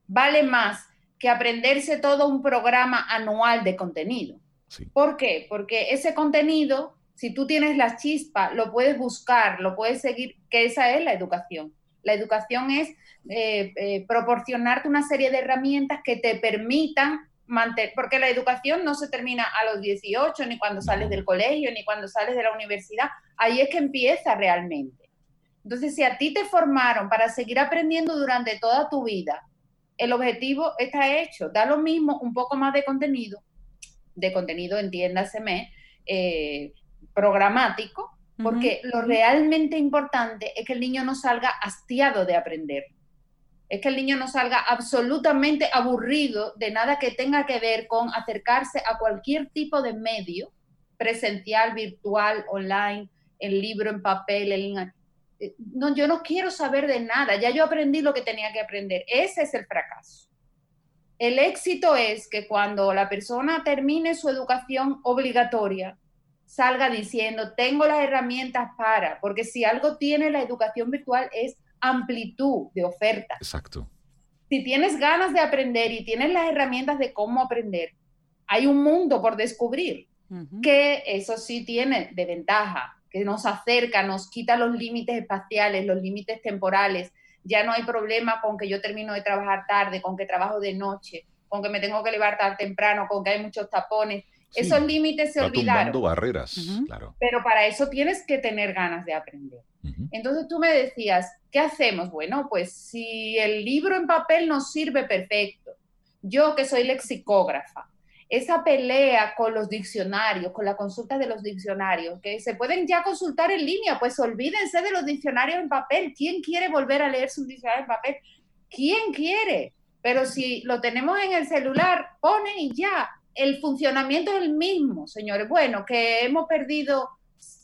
F: vale más que aprenderse todo un programa anual de contenido. ¿Por qué? Porque ese contenido si tú tienes la chispa, lo puedes buscar, lo puedes seguir, que esa es la educación. La educación es eh, eh, proporcionarte una serie de herramientas que te permitan mantener, porque la educación no se termina a los 18, ni cuando sales del colegio, ni cuando sales de la universidad, ahí es que empieza realmente. Entonces, si a ti te formaron para seguir aprendiendo durante toda tu vida, el objetivo está hecho, da lo mismo, un poco más de contenido, de contenido, entiéndaseme, eh, programático, porque lo realmente importante es que el niño no salga hastiado de aprender. Es que el niño no salga absolutamente aburrido de nada que tenga que ver con acercarse a cualquier tipo de medio, presencial, virtual, online, en libro, en papel, en... Eh, no, yo no quiero saber de nada, ya yo aprendí lo que tenía que aprender. Ese es el fracaso. El éxito es que cuando la persona termine su educación obligatoria, salga diciendo, tengo las herramientas para, porque si algo tiene la educación virtual es amplitud de oferta.
C: Exacto.
F: Si tienes ganas de aprender y tienes las herramientas de cómo aprender, hay un mundo por descubrir, que eso sí tiene de ventaja, que nos acerca, nos quita los límites espaciales, los límites temporales. Ya no hay problema con que yo termino de trabajar tarde, con que trabajo de noche, con que me tengo que levantar temprano, con que hay muchos tapones esos límites se olvidaron.
C: barreras, claro.
F: Pero para eso tienes que tener ganas de aprender. Entonces tú me decías, ¿qué hacemos? Bueno, pues si el libro en papel nos sirve perfecto, yo que soy lexicógrafa, esa pelea con los diccionarios, con la consulta de los diccionarios, que se pueden ya consultar en línea, pues olvídense de los diccionarios en papel. ¿Quién quiere volver a leer su diccionario en papel? ¿Quién quiere? Pero si lo tenemos en el celular, ponen y ya el funcionamiento es el mismo, señores. Bueno, que hemos perdido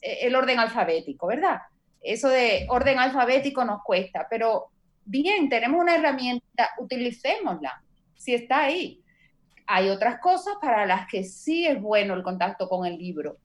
F: eh, el orden alfabético, ¿verdad? Eso de orden alfabético nos cuesta, pero bien, tenemos una herramienta, utilicémosla, si está ahí. Hay otras cosas para las que sí es bueno el contacto con el libro,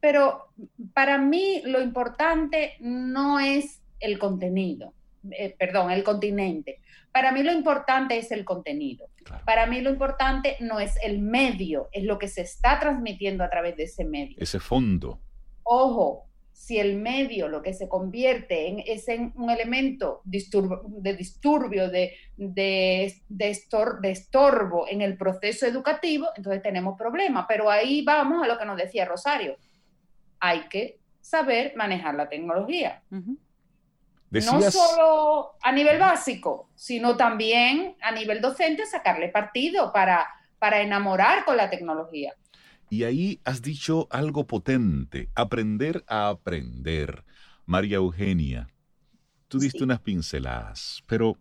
F: pero para mí lo importante no es el contenido, eh, perdón, el continente. Para mí lo importante es el contenido. Para mí lo importante no es el medio, es lo que se está transmitiendo a través de ese medio.
C: Ese fondo.
F: Ojo, si el medio lo que se convierte en, es en un elemento de disturbio, de, de, de, estorbo en el proceso educativo, entonces tenemos problemas. Pero ahí vamos a lo que nos decía Rosario. Hay que saber manejar la tecnología no solo a nivel básico, sino también a nivel docente sacarle partido para, para enamorar con la tecnología.
C: Y ahí has dicho algo potente, aprender a aprender. María Eugenia, tú diste unas pinceladas, pero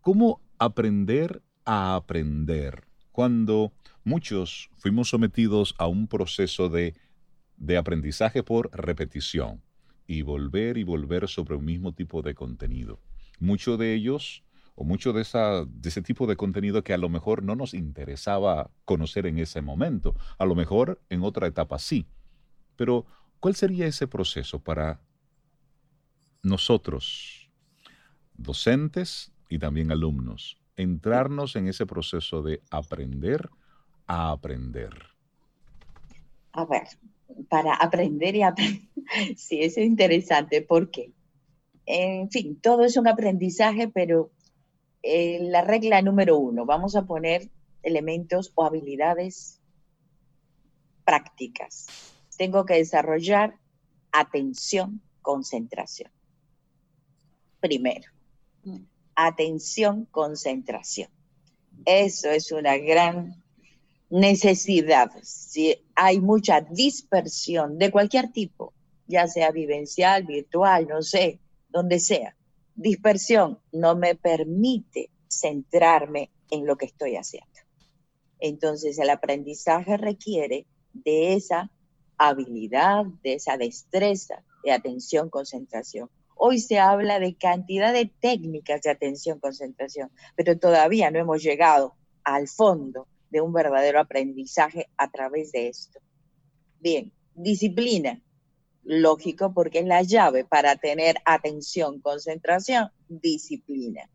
C: ¿cómo aprender a aprender cuando muchos fuimos sometidos a un proceso de, de aprendizaje por repetición? Y volver y volver sobre un mismo tipo de contenido. Mucho de ellos, o mucho de, de ese tipo de contenido que a lo mejor no nos interesaba conocer en ese momento, a lo mejor en otra etapa sí. Pero, ¿Cuál sería ese proceso para nosotros, docentes y también alumnos, entrarnos en ese proceso de aprender a aprender?
D: A ver, para aprender y aprender. Sí, es interesante. ¿Por qué? En fin, todo es un aprendizaje, pero eh, la regla número uno, vamos a poner elementos o habilidades prácticas. Tengo que desarrollar atención, concentración. Primero, atención, concentración. Eso es una gran necesidad. Si hay mucha dispersión de cualquier tipo, ya sea vivencial, virtual, no sé, donde sea, dispersión no me permite centrarme en lo que estoy haciendo. Entonces el aprendizaje requiere de esa habilidad, de esa destreza de atención, concentración. Hoy se habla de cantidad de técnicas de atención, concentración, pero todavía no hemos llegado al fondo de un verdadero aprendizaje a través de esto. Bien, disciplina. Lógico, porque es la llave para tener atención, concentración, disciplina.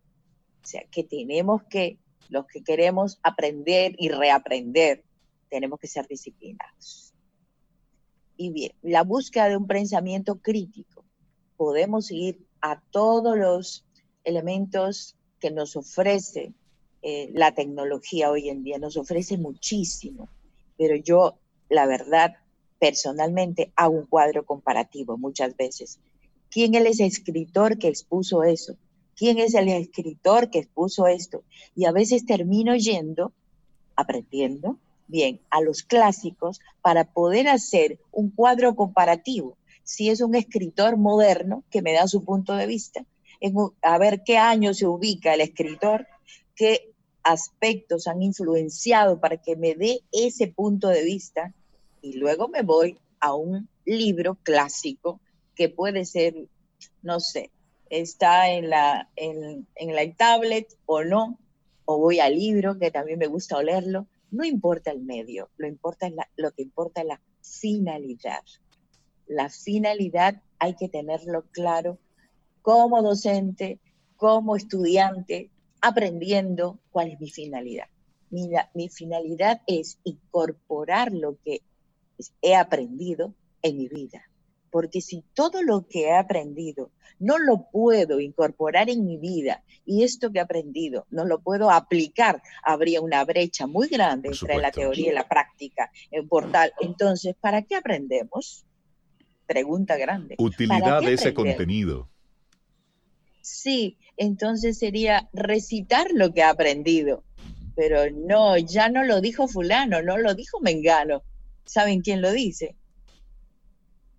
D: O sea, que tenemos que, los que queremos aprender y reaprender, tenemos que ser disciplinados. Y bien, la búsqueda de un pensamiento crítico. Podemos ir a todos los elementos que nos ofrece eh, la tecnología hoy en día, nos ofrece muchísimo, pero yo, la verdad, personalmente hago un cuadro comparativo muchas veces. ¿Quién es el escritor que expuso eso? ¿Quién es el escritor que expuso esto? Y a veces termino yendo, aprendiendo, bien, a los clásicos para poder hacer un cuadro comparativo. Si es un escritor moderno que me da su punto de vista, a ver qué año se ubica el escritor, qué aspectos han influenciado para que me dé ese punto de vista y luego me voy a un libro clásico que puede ser, no sé, está en la, en, la tablet o no, o voy al libro que también me gusta leerlo. No importa el medio, lo, importa lo que importa es la finalidad. La finalidad hay que tenerlo claro como docente, como estudiante, aprendiendo cuál es mi finalidad. Mi, mi finalidad es incorporar lo que he aprendido en mi vida. Porque si todo lo que he aprendido no lo puedo incorporar en mi vida y esto que he aprendido no lo puedo aplicar, habría una brecha muy grande entre la teoría y la práctica en portal. Entonces, ¿para qué aprendemos? Pregunta grande.
C: Utilidad de ese contenido.
D: Sí, entonces sería recitar lo que ha aprendido. Pero no, ya no lo dijo fulano, no lo dijo Mengano. ¿Saben quién lo dice?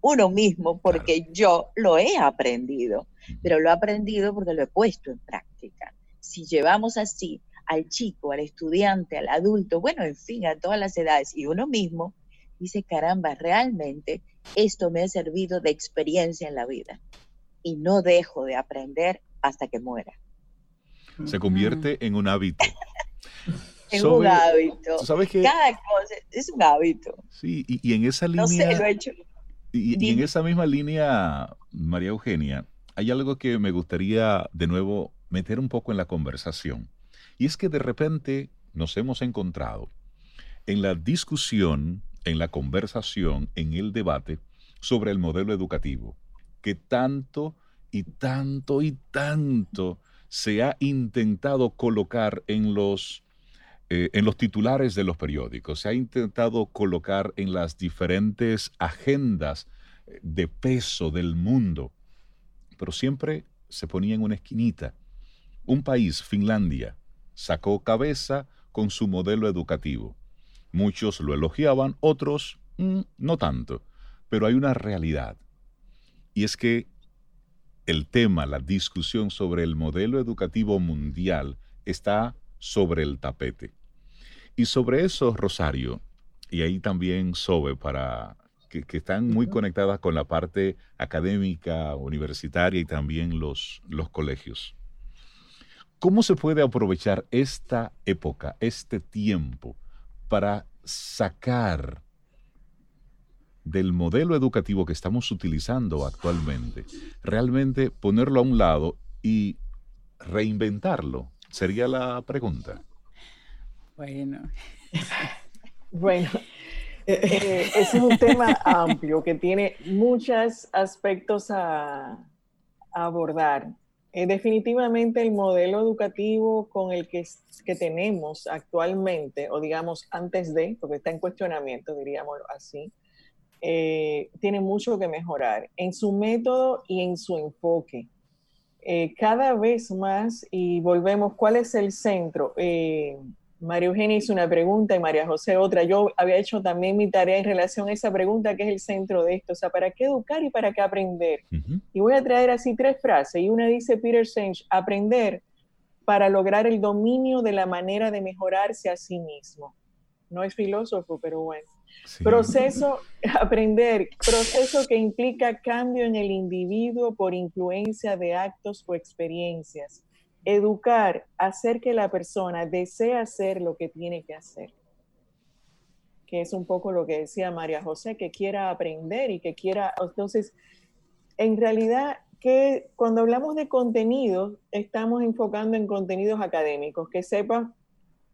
D: Uno mismo, porque yo lo he aprendido, pero lo he aprendido porque lo he puesto en práctica. Si llevamos así al chico, al estudiante, al adulto, bueno, en fin, a todas las edades, y uno mismo, dice, caramba, realmente esto me ha servido de experiencia en la vida y no dejo de aprender hasta que muera.
C: Se convierte en un hábito.
D: en un hábito. ¿sabes que, Cada cosa es un hábito.
C: Sí, y, en esa línea... No sé, lo he hecho. Y, en esa misma línea, María Eugenia, hay algo que me gustaría de nuevo meter un poco en la conversación. Y es que de repente nos hemos encontrado en la discusión, en la conversación, en el debate sobre el modelo educativo, que tanto y tanto y tanto se ha intentado colocar en los, eh, en los titulares de los periódicos, se ha intentado colocar en las diferentes agendas eh, de peso del mundo, pero siempre se ponía en una esquinita. Un país, Finlandia, sacó cabeza con su modelo educativo. Muchos lo elogiaban, otros mm, no tanto, pero hay una realidad. Y es que el tema, la discusión sobre el modelo educativo mundial está sobre el tapete. Y sobre eso, Rosario, y ahí también Sobe, para que, están muy conectadas con la parte académica, universitaria y también los, los colegios. ¿Cómo se puede aprovechar esta época, este tiempo, para sacar del modelo educativo que estamos utilizando actualmente, realmente ponerlo a un lado y reinventarlo? Sería la pregunta.
B: Bueno.
E: bueno, eh, eh, ese es un tema amplio que tiene muchos aspectos a, abordar. Eh, definitivamente el modelo educativo con el que, que tenemos actualmente, o digamos antes de, porque está en cuestionamiento, diríamos así, tiene mucho que mejorar en su método y en su enfoque. cada vez más, y volvemos, ¿cuál es el centro? María Eugenia hizo una pregunta y María José otra. Yo había hecho también mi tarea en relación a esa pregunta que es el centro de esto, o sea, ¿para qué educar y para qué aprender? Y voy a traer así tres frases y una dice Peter Senge, aprender para lograr el dominio de la manera de mejorarse a sí mismo. No es filósofo, pero bueno. Proceso, aprender, proceso que implica cambio en el individuo por influencia de actos o experiencias educar, hacer que la persona desee hacer lo que tiene que hacer. Que es un poco lo que decía María José, que quiera aprender y que quiera. Entonces, en realidad, que cuando hablamos de contenidos, estamos enfocando en contenidos académicos, que sepa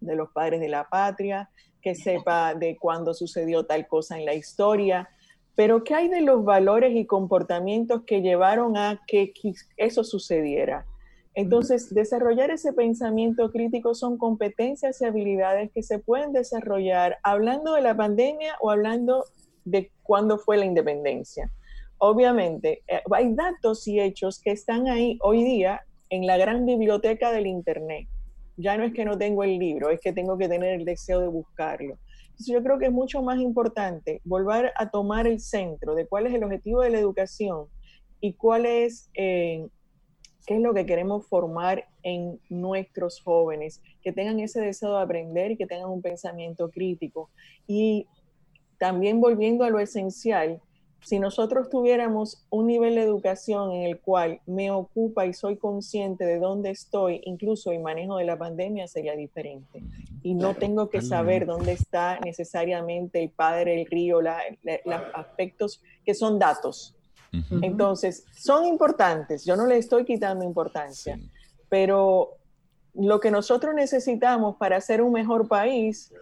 E: de los padres de la patria, que sepa de cuándo sucedió tal cosa en la historia, pero ¿qué hay de los valores y comportamientos que llevaron a que eso sucediera? Entonces, desarrollar ese pensamiento crítico son competencias y habilidades que se pueden desarrollar hablando de la pandemia o hablando de cuándo fue la independencia. Obviamente, eh, hay datos y hechos que están ahí hoy día en la gran biblioteca del Internet. Ya no es que no tengo el libro, es que tengo que tener el deseo de buscarlo. Yo creo que es mucho más importante volver a tomar el centro de cuál es el objetivo de la educación y cuál es eh, qué es lo que queremos formar en nuestros jóvenes, que tengan ese deseo de aprender y que tengan un pensamiento crítico. Y también volviendo a lo esencial, si nosotros tuviéramos un nivel de educación en el cual me ocupa y soy consciente de dónde estoy, incluso el manejo de la pandemia sería diferente. Y no tengo que saber dónde está necesariamente el padre, el río, los aspectos que son datos. Entonces, son importantes, yo no le estoy quitando importancia, pero lo que nosotros necesitamos para ser un mejor país,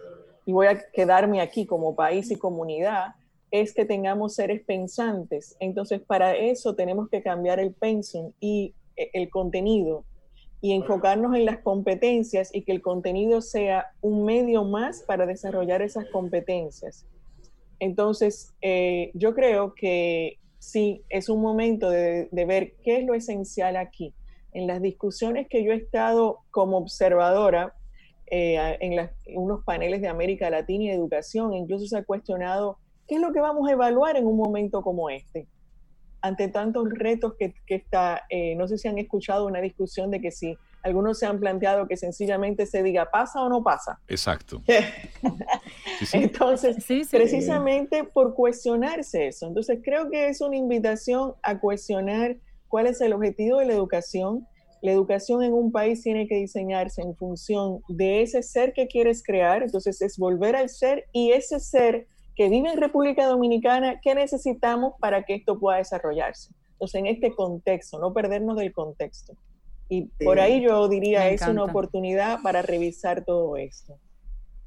E: y voy a quedarme aquí como país y comunidad, es que tengamos seres pensantes. Entonces, para eso tenemos que cambiar el pensum y eh, el contenido y enfocarnos en las competencias y que el contenido sea un medio más para desarrollar esas competencias. Entonces, eh, yo creo que sí es un momento de, ver qué es lo esencial aquí. En las discusiones que yo he estado como observadora eh, en, unos paneles de América Latina y educación, incluso se ha cuestionado qué es lo que vamos a evaluar en un momento como este. Ante tantos retos que, está, eh, no sé si han escuchado una discusión de que si algunos se han planteado que sencillamente se diga pasa o no pasa.
C: Exacto.
E: Entonces, precisamente por cuestionarse eso. Entonces, creo que es una invitación a cuestionar cuál es el objetivo de la educación. La educación en un país tiene que diseñarse en función de ese ser que quieres crear. Entonces, es volver al ser y ese ser que vive en República Dominicana, ¿qué necesitamos para que esto pueda desarrollarse? Entonces, en este contexto, no perdernos del contexto. Y por ahí yo diría, es una oportunidad para revisar todo esto.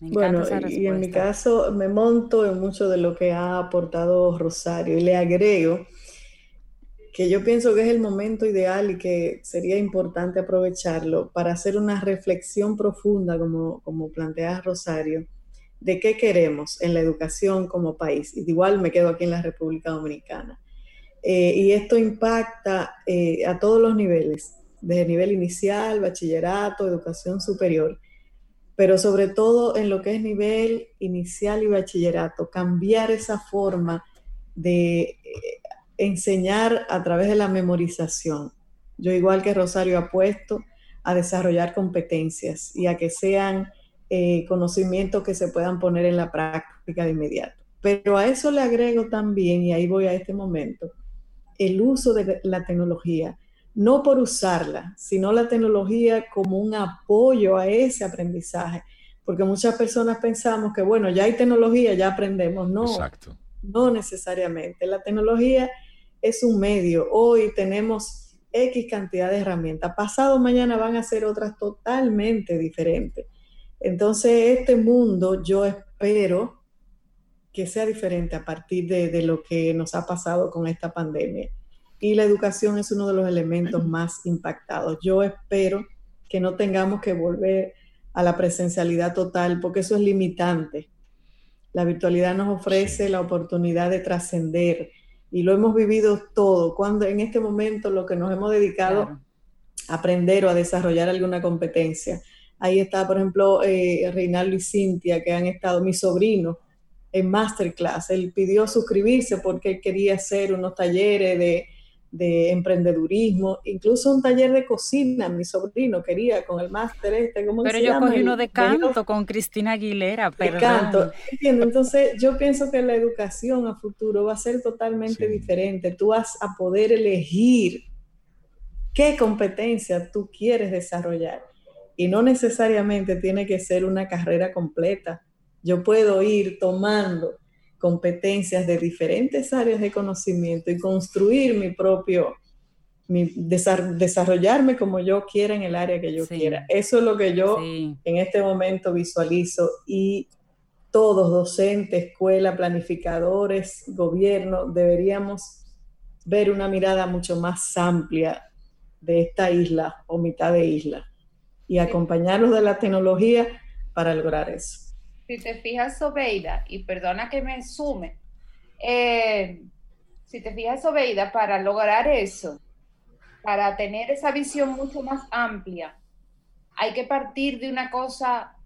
G: Bueno, y en mi caso me monto en mucho de lo que ha aportado Rosario y le agrego que yo pienso que es el momento ideal y que sería importante aprovecharlo para hacer una reflexión profunda, como, como plantea Rosario, de qué queremos en la educación como país. Igual me quedo aquí en la República Dominicana. Eh, y esto impacta eh, a todos los niveles, desde nivel inicial, bachillerato, educación superior, pero sobre todo en lo que es nivel inicial y bachillerato, cambiar esa forma de eh, enseñar a través de la memorización. Yo igual que Rosario apuesto a desarrollar competencias y a que sean eh, conocimientos que se puedan poner en la práctica de inmediato. Pero a eso le agrego también, y ahí voy a este momento, el uso de la tecnología no por usarla, sino la tecnología como un apoyo a ese aprendizaje. Porque muchas personas pensamos que, bueno, ya hay tecnología, ya aprendemos. No. Exacto. No necesariamente. La tecnología es un medio. Hoy tenemos X cantidad de herramientas. Pasado mañana van a ser otras totalmente diferentes. Entonces, este mundo yo espero que sea diferente a partir de, de, lo que nos ha pasado con esta pandemia. Y la educación es uno de los elementos más impactados. Yo espero que no tengamos que volver a la presencialidad total, porque eso es limitante. La virtualidad nos ofrece la oportunidad de trascender y lo hemos vivido todo. Cuando en este momento lo que nos hemos dedicado a aprender o a desarrollar alguna competencia. Ahí está, por ejemplo, eh, Reinaldo y Cintia, que han estado, mi sobrino, en masterclass. Él pidió suscribirse porque él quería hacer unos talleres de de emprendedurismo, incluso un taller de cocina, mi sobrino quería con el máster este, ¿cómo
B: Pero yo cogí uno de canto con Cristina Aguilera,
G: de canto, entiendo, entonces yo pienso que la educación a futuro va a ser totalmente diferente, tú vas a poder elegir qué competencia tú quieres desarrollar y no necesariamente tiene que ser una carrera completa, yo puedo ir tomando competencias de diferentes áreas de conocimiento y construir mi propio, mi, desarrollarme como yo quiera en el área que yo quiera. Eso es lo que yo en este momento visualizo. Y todos, docentes, escuela, planificadores, gobierno, deberíamos ver una mirada mucho más amplia de esta isla o mitad de isla y acompañarlos de la tecnología para lograr eso
F: si te fijas, Sobeida, y perdona que me sume, eh, si te fijas, Sobeida, para lograr eso, para tener esa visión mucho más amplia, hay que partir de una cosa,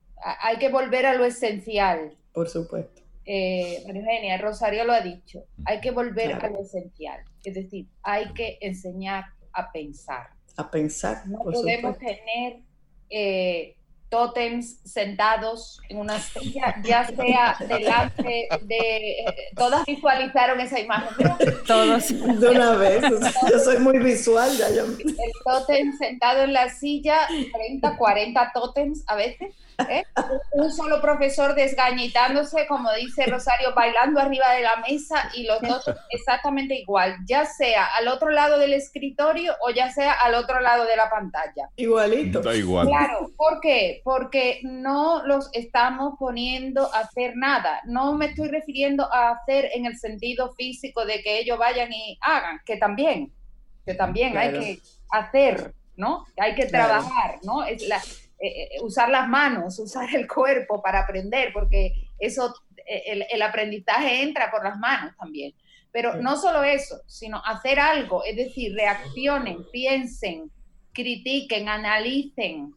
F: hay que volver a lo esencial.
G: Por supuesto.
F: Eh, Eugenia, Rosario lo ha dicho, hay que volver a lo esencial, es decir, hay que enseñar a pensar.
G: A pensar.
F: No podemos tener eh, tótems sentados en una silla, ya sea delante de... Todas visualizaron esa imagen,
G: Todos. De una vez, yo soy muy visual. Ya yo...
F: El tótem sentado en la silla, 30, 40 tótems a veces, ¿eh? un solo profesor desgañitándose, como dice Rosario, bailando arriba de la mesa y los dos exactamente igual, ya sea al otro lado del escritorio o ya sea al otro lado de la pantalla.
G: Igualito.
C: Da igual.
F: Claro, ¿por qué? Porque no los estamos poniendo a hacer nada. No me estoy refiriendo a hacer en el sentido físico de que ellos vayan y hagan, que también, que también hay que hacer, ¿no? Hay que trabajar, ¿no? Es la, eh, eh, usar las manos, usar el cuerpo para aprender, porque eso, eh, el, aprendizaje entra por las manos también. Pero no solo eso, sino hacer algo, es decir, reaccionen, piensen, critiquen, analicen,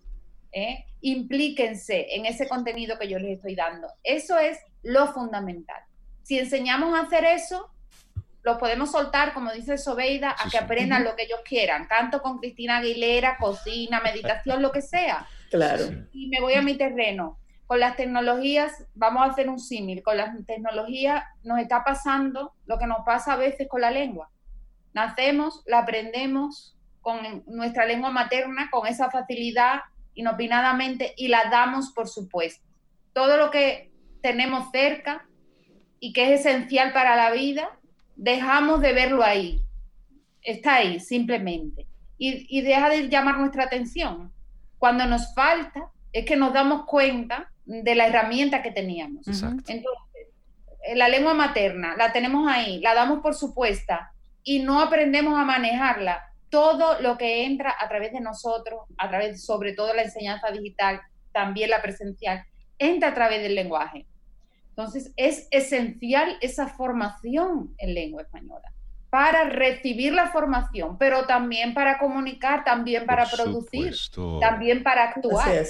F: implíquense en ese contenido que yo les estoy dando. Eso es lo fundamental. Si enseñamos a hacer eso, los podemos soltar, como dice Sobeida, a que aprendan lo que ellos quieran. Canto con Cristina Aguilera, cocina, meditación, lo que sea.
G: Claro.
F: Y me voy a mi terreno. Con las tecnologías, vamos a hacer un símil, con las tecnologías nos está pasando lo que nos pasa a veces con la lengua. Nacemos, la aprendemos con nuestra lengua materna, con esa facilidad, inopinadamente, y la damos por supuesto. Todo lo que tenemos cerca y que es esencial para la vida, dejamos de verlo ahí. Está ahí, simplemente. Y, y deja de llamar nuestra atención. Cuando nos falta es que nos damos cuenta de la herramienta que teníamos. Entonces, eh, la lengua materna la tenemos ahí, la damos por supuesta y no aprendemos a manejarla. Todo lo que entra a través de nosotros, a través sobre todo la enseñanza digital, también la presencial, entra a través del lenguaje. Entonces, es esencial esa formación en lengua española para recibir la formación, pero también para comunicar, también para producir, también para actuar.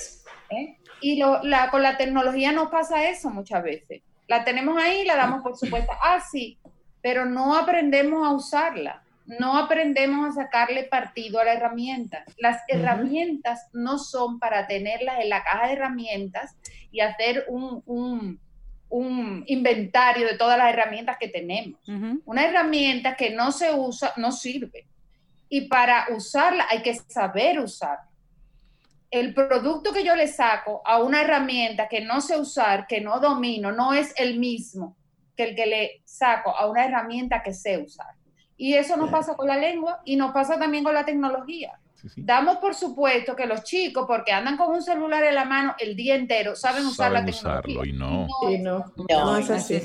F: ¿eh? Y la, con la tecnología nos pasa eso muchas veces. La tenemos ahí, la damos por supuesto, ah, sí, pero no aprendemos a usarla, no aprendemos a sacarle partido a la herramienta. Las herramientas no son para tenerlas en la caja de herramientas y hacer un un inventario de todas las herramientas que tenemos. Una herramienta que no se usa no sirve. Y para usarla hay que saber usarla. El producto que yo le saco a una herramienta que no sé usar, que no domino, no es el mismo que el que le saco a una herramienta que sé usar. Y eso nos pasa con la lengua y nos pasa también con la tecnología. Damos por supuesto que los chicos, porque andan con un celular en la mano el día entero, saben usar la tecnología.
C: Usarlo y no.
G: No, es así,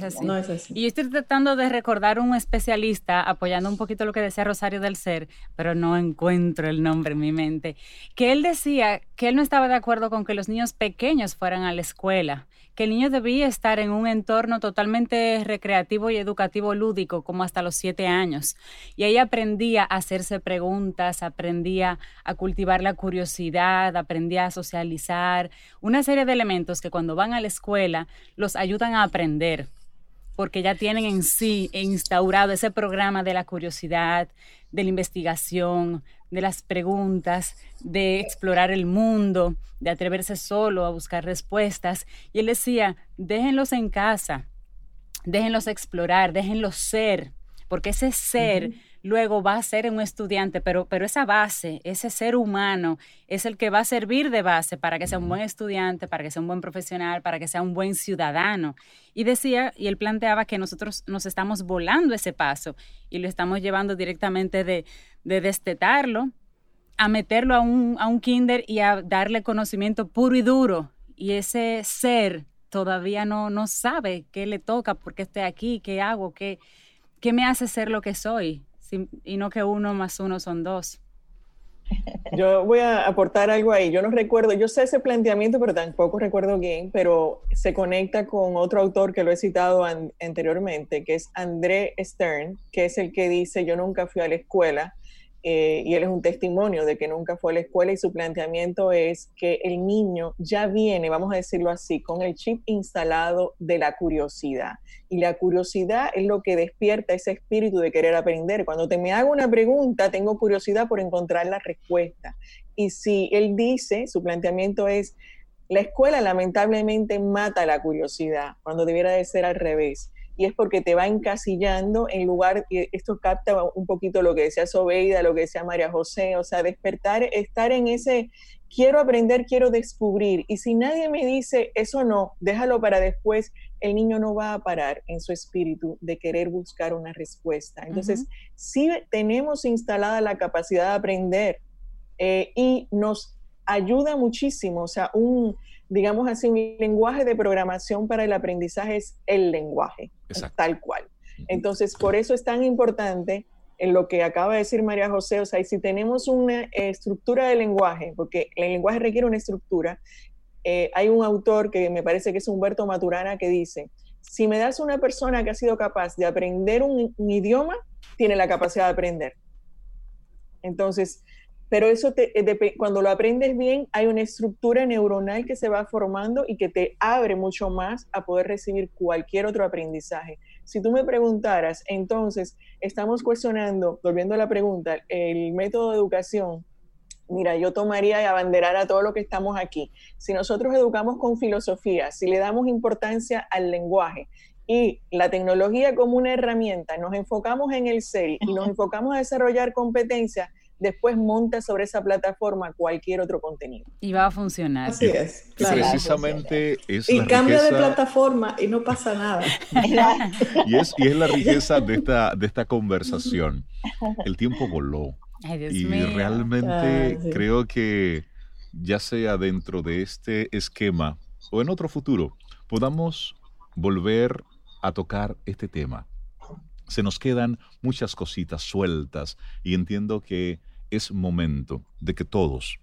B: Y yo estoy tratando de recordar un especialista, apoyando un poquito lo que decía Rosario del Ser, pero no encuentro el nombre en mi mente, que él decía que él no estaba de acuerdo con que los niños pequeños fueran a la escuela que el niño debía estar en un entorno totalmente recreativo y educativo lúdico, como hasta los siete años. Y ahí aprendía a hacerse preguntas, aprendía a cultivar la curiosidad, aprendía a socializar, una serie de elementos que cuando van a la escuela los ayudan a aprender porque ya tienen en sí instaurado ese programa de la curiosidad, de la investigación, de las preguntas, de explorar el mundo, de atreverse solo a buscar respuestas. Y él decía, déjenlos en casa, déjenlos explorar, déjenlos ser, porque ese ser luego va a ser un estudiante, pero, pero esa base, ese ser humano, es el que va a servir de base para que sea un buen estudiante, para que sea un buen profesional, para que sea un buen ciudadano. Y decía, y él planteaba que nosotros nos estamos volando ese paso y lo estamos llevando directamente de, de destetarlo a meterlo a un, a un kinder y a darle conocimiento puro y duro. Y ese ser todavía no, no sabe qué le toca, por qué estoy aquí, qué hago, qué, qué me hace ser lo que soy y no que uno más uno son dos.
E: Yo voy a aportar algo ahí. Yo no recuerdo, yo sé ese planteamiento, pero tampoco recuerdo bien, pero se conecta con otro autor que lo he citado anteriormente, que es André Stern, que es el que dice, yo nunca fui a la escuela, eh, y él es un testimonio de que nunca fue a la escuela y su planteamiento es que el niño ya viene, vamos a decirlo así, con el chip instalado de la curiosidad. Y la curiosidad es lo que despierta ese espíritu de querer aprender. Cuando te me hago una pregunta, tengo curiosidad por encontrar la respuesta. Y si él dice, su planteamiento es, la escuela lamentablemente mata la curiosidad, cuando debiera de ser al revés y es porque te va encasillando en lugar, y esto capta un poquito lo que decía Sobeida, lo que decía María José, o sea, despertar, estar en ese, quiero aprender, quiero descubrir, y si nadie me dice, eso no, déjalo para después, el niño no va a parar en su espíritu de querer buscar una respuesta. Entonces, sí tenemos instalada la capacidad de aprender eh, y nos ayuda muchísimo, o sea, un digamos así, un lenguaje de programación para el aprendizaje es el lenguaje, tal cual. Entonces, por eso es tan importante en lo que acaba de decir María José, o sea, si tenemos una estructura de lenguaje, porque el lenguaje requiere una estructura, eh, hay un autor que me parece que es Humberto Maturana que dice, si me das una persona que ha sido capaz de aprender un idioma, tiene la capacidad de aprender. Entonces, pero eso te, eh, cuando lo aprendes bien, hay una estructura neuronal que se va formando y que te abre mucho más a poder recibir cualquier otro aprendizaje. Si tú me preguntaras, entonces, estamos cuestionando, volviendo a la pregunta, el método de educación. Mira, yo tomaría y abanderar a todo lo que estamos aquí. Si nosotros educamos con filosofía, si le damos importancia al lenguaje y la tecnología como una herramienta, nos enfocamos en el ser y nos enfocamos a desarrollar competencias, después monta sobre esa plataforma cualquier otro contenido.
B: Y va a funcionar.
G: Así es.
C: Precisamente es
G: y cambia de plataforma y no pasa nada.
C: y, es, y es la riqueza de esta, de esta conversación. El tiempo voló. y realmente creo que ya sea dentro de este esquema o en otro futuro, podamos volver a tocar este tema se nos quedan muchas cositas sueltas y entiendo que es momento de que todos,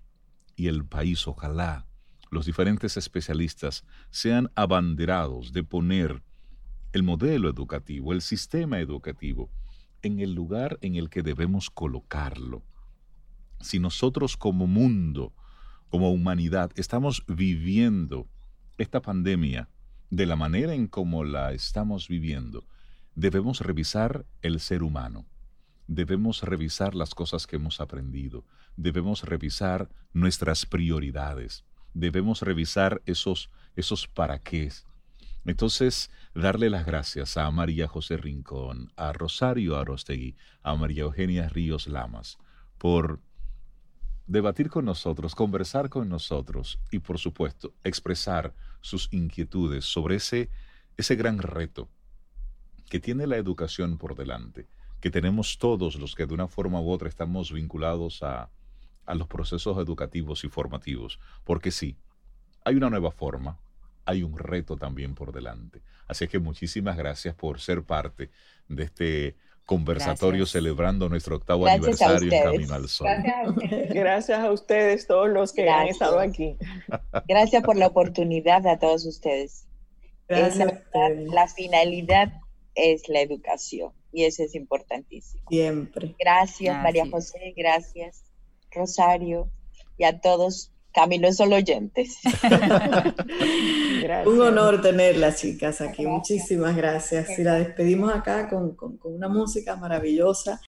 C: y el país ojalá, los diferentes especialistas sean abanderados de poner el modelo educativo, el sistema educativo, en el lugar en el que debemos colocarlo. Si nosotros como mundo, como humanidad, estamos viviendo esta pandemia de la manera en como la estamos viviendo, debemos revisar el ser humano, debemos revisar las cosas que hemos aprendido, debemos revisar nuestras prioridades, debemos revisar esos, esos para qué. Entonces, darle las gracias a María José Rincón, a Rosario Arostegui, a María Eugenia Ríos Lamas, por debatir con nosotros, conversar con nosotros y, por supuesto, expresar sus inquietudes sobre ese, ese gran reto que tiene la educación por delante, que tenemos todos los que de una forma u otra estamos vinculados a, a los procesos educativos y formativos, porque sí, hay una nueva forma, hay un reto también por delante. Así que muchísimas gracias por ser parte de este conversatorio celebrando nuestro octavo aniversario en Camino al Sol.
E: Gracias. a ustedes, todos los que han estado aquí.
D: Gracias por la oportunidad a todos ustedes. la, finalidad es la educación y eso es importantísimo.
G: Siempre.
D: Gracias, María José, gracias, Rosario, y a todos Camilo solo oyentes.
G: Un honor tenerlas, chicas, aquí. Muchísimas gracias. Y la despedimos acá con, con una música maravillosa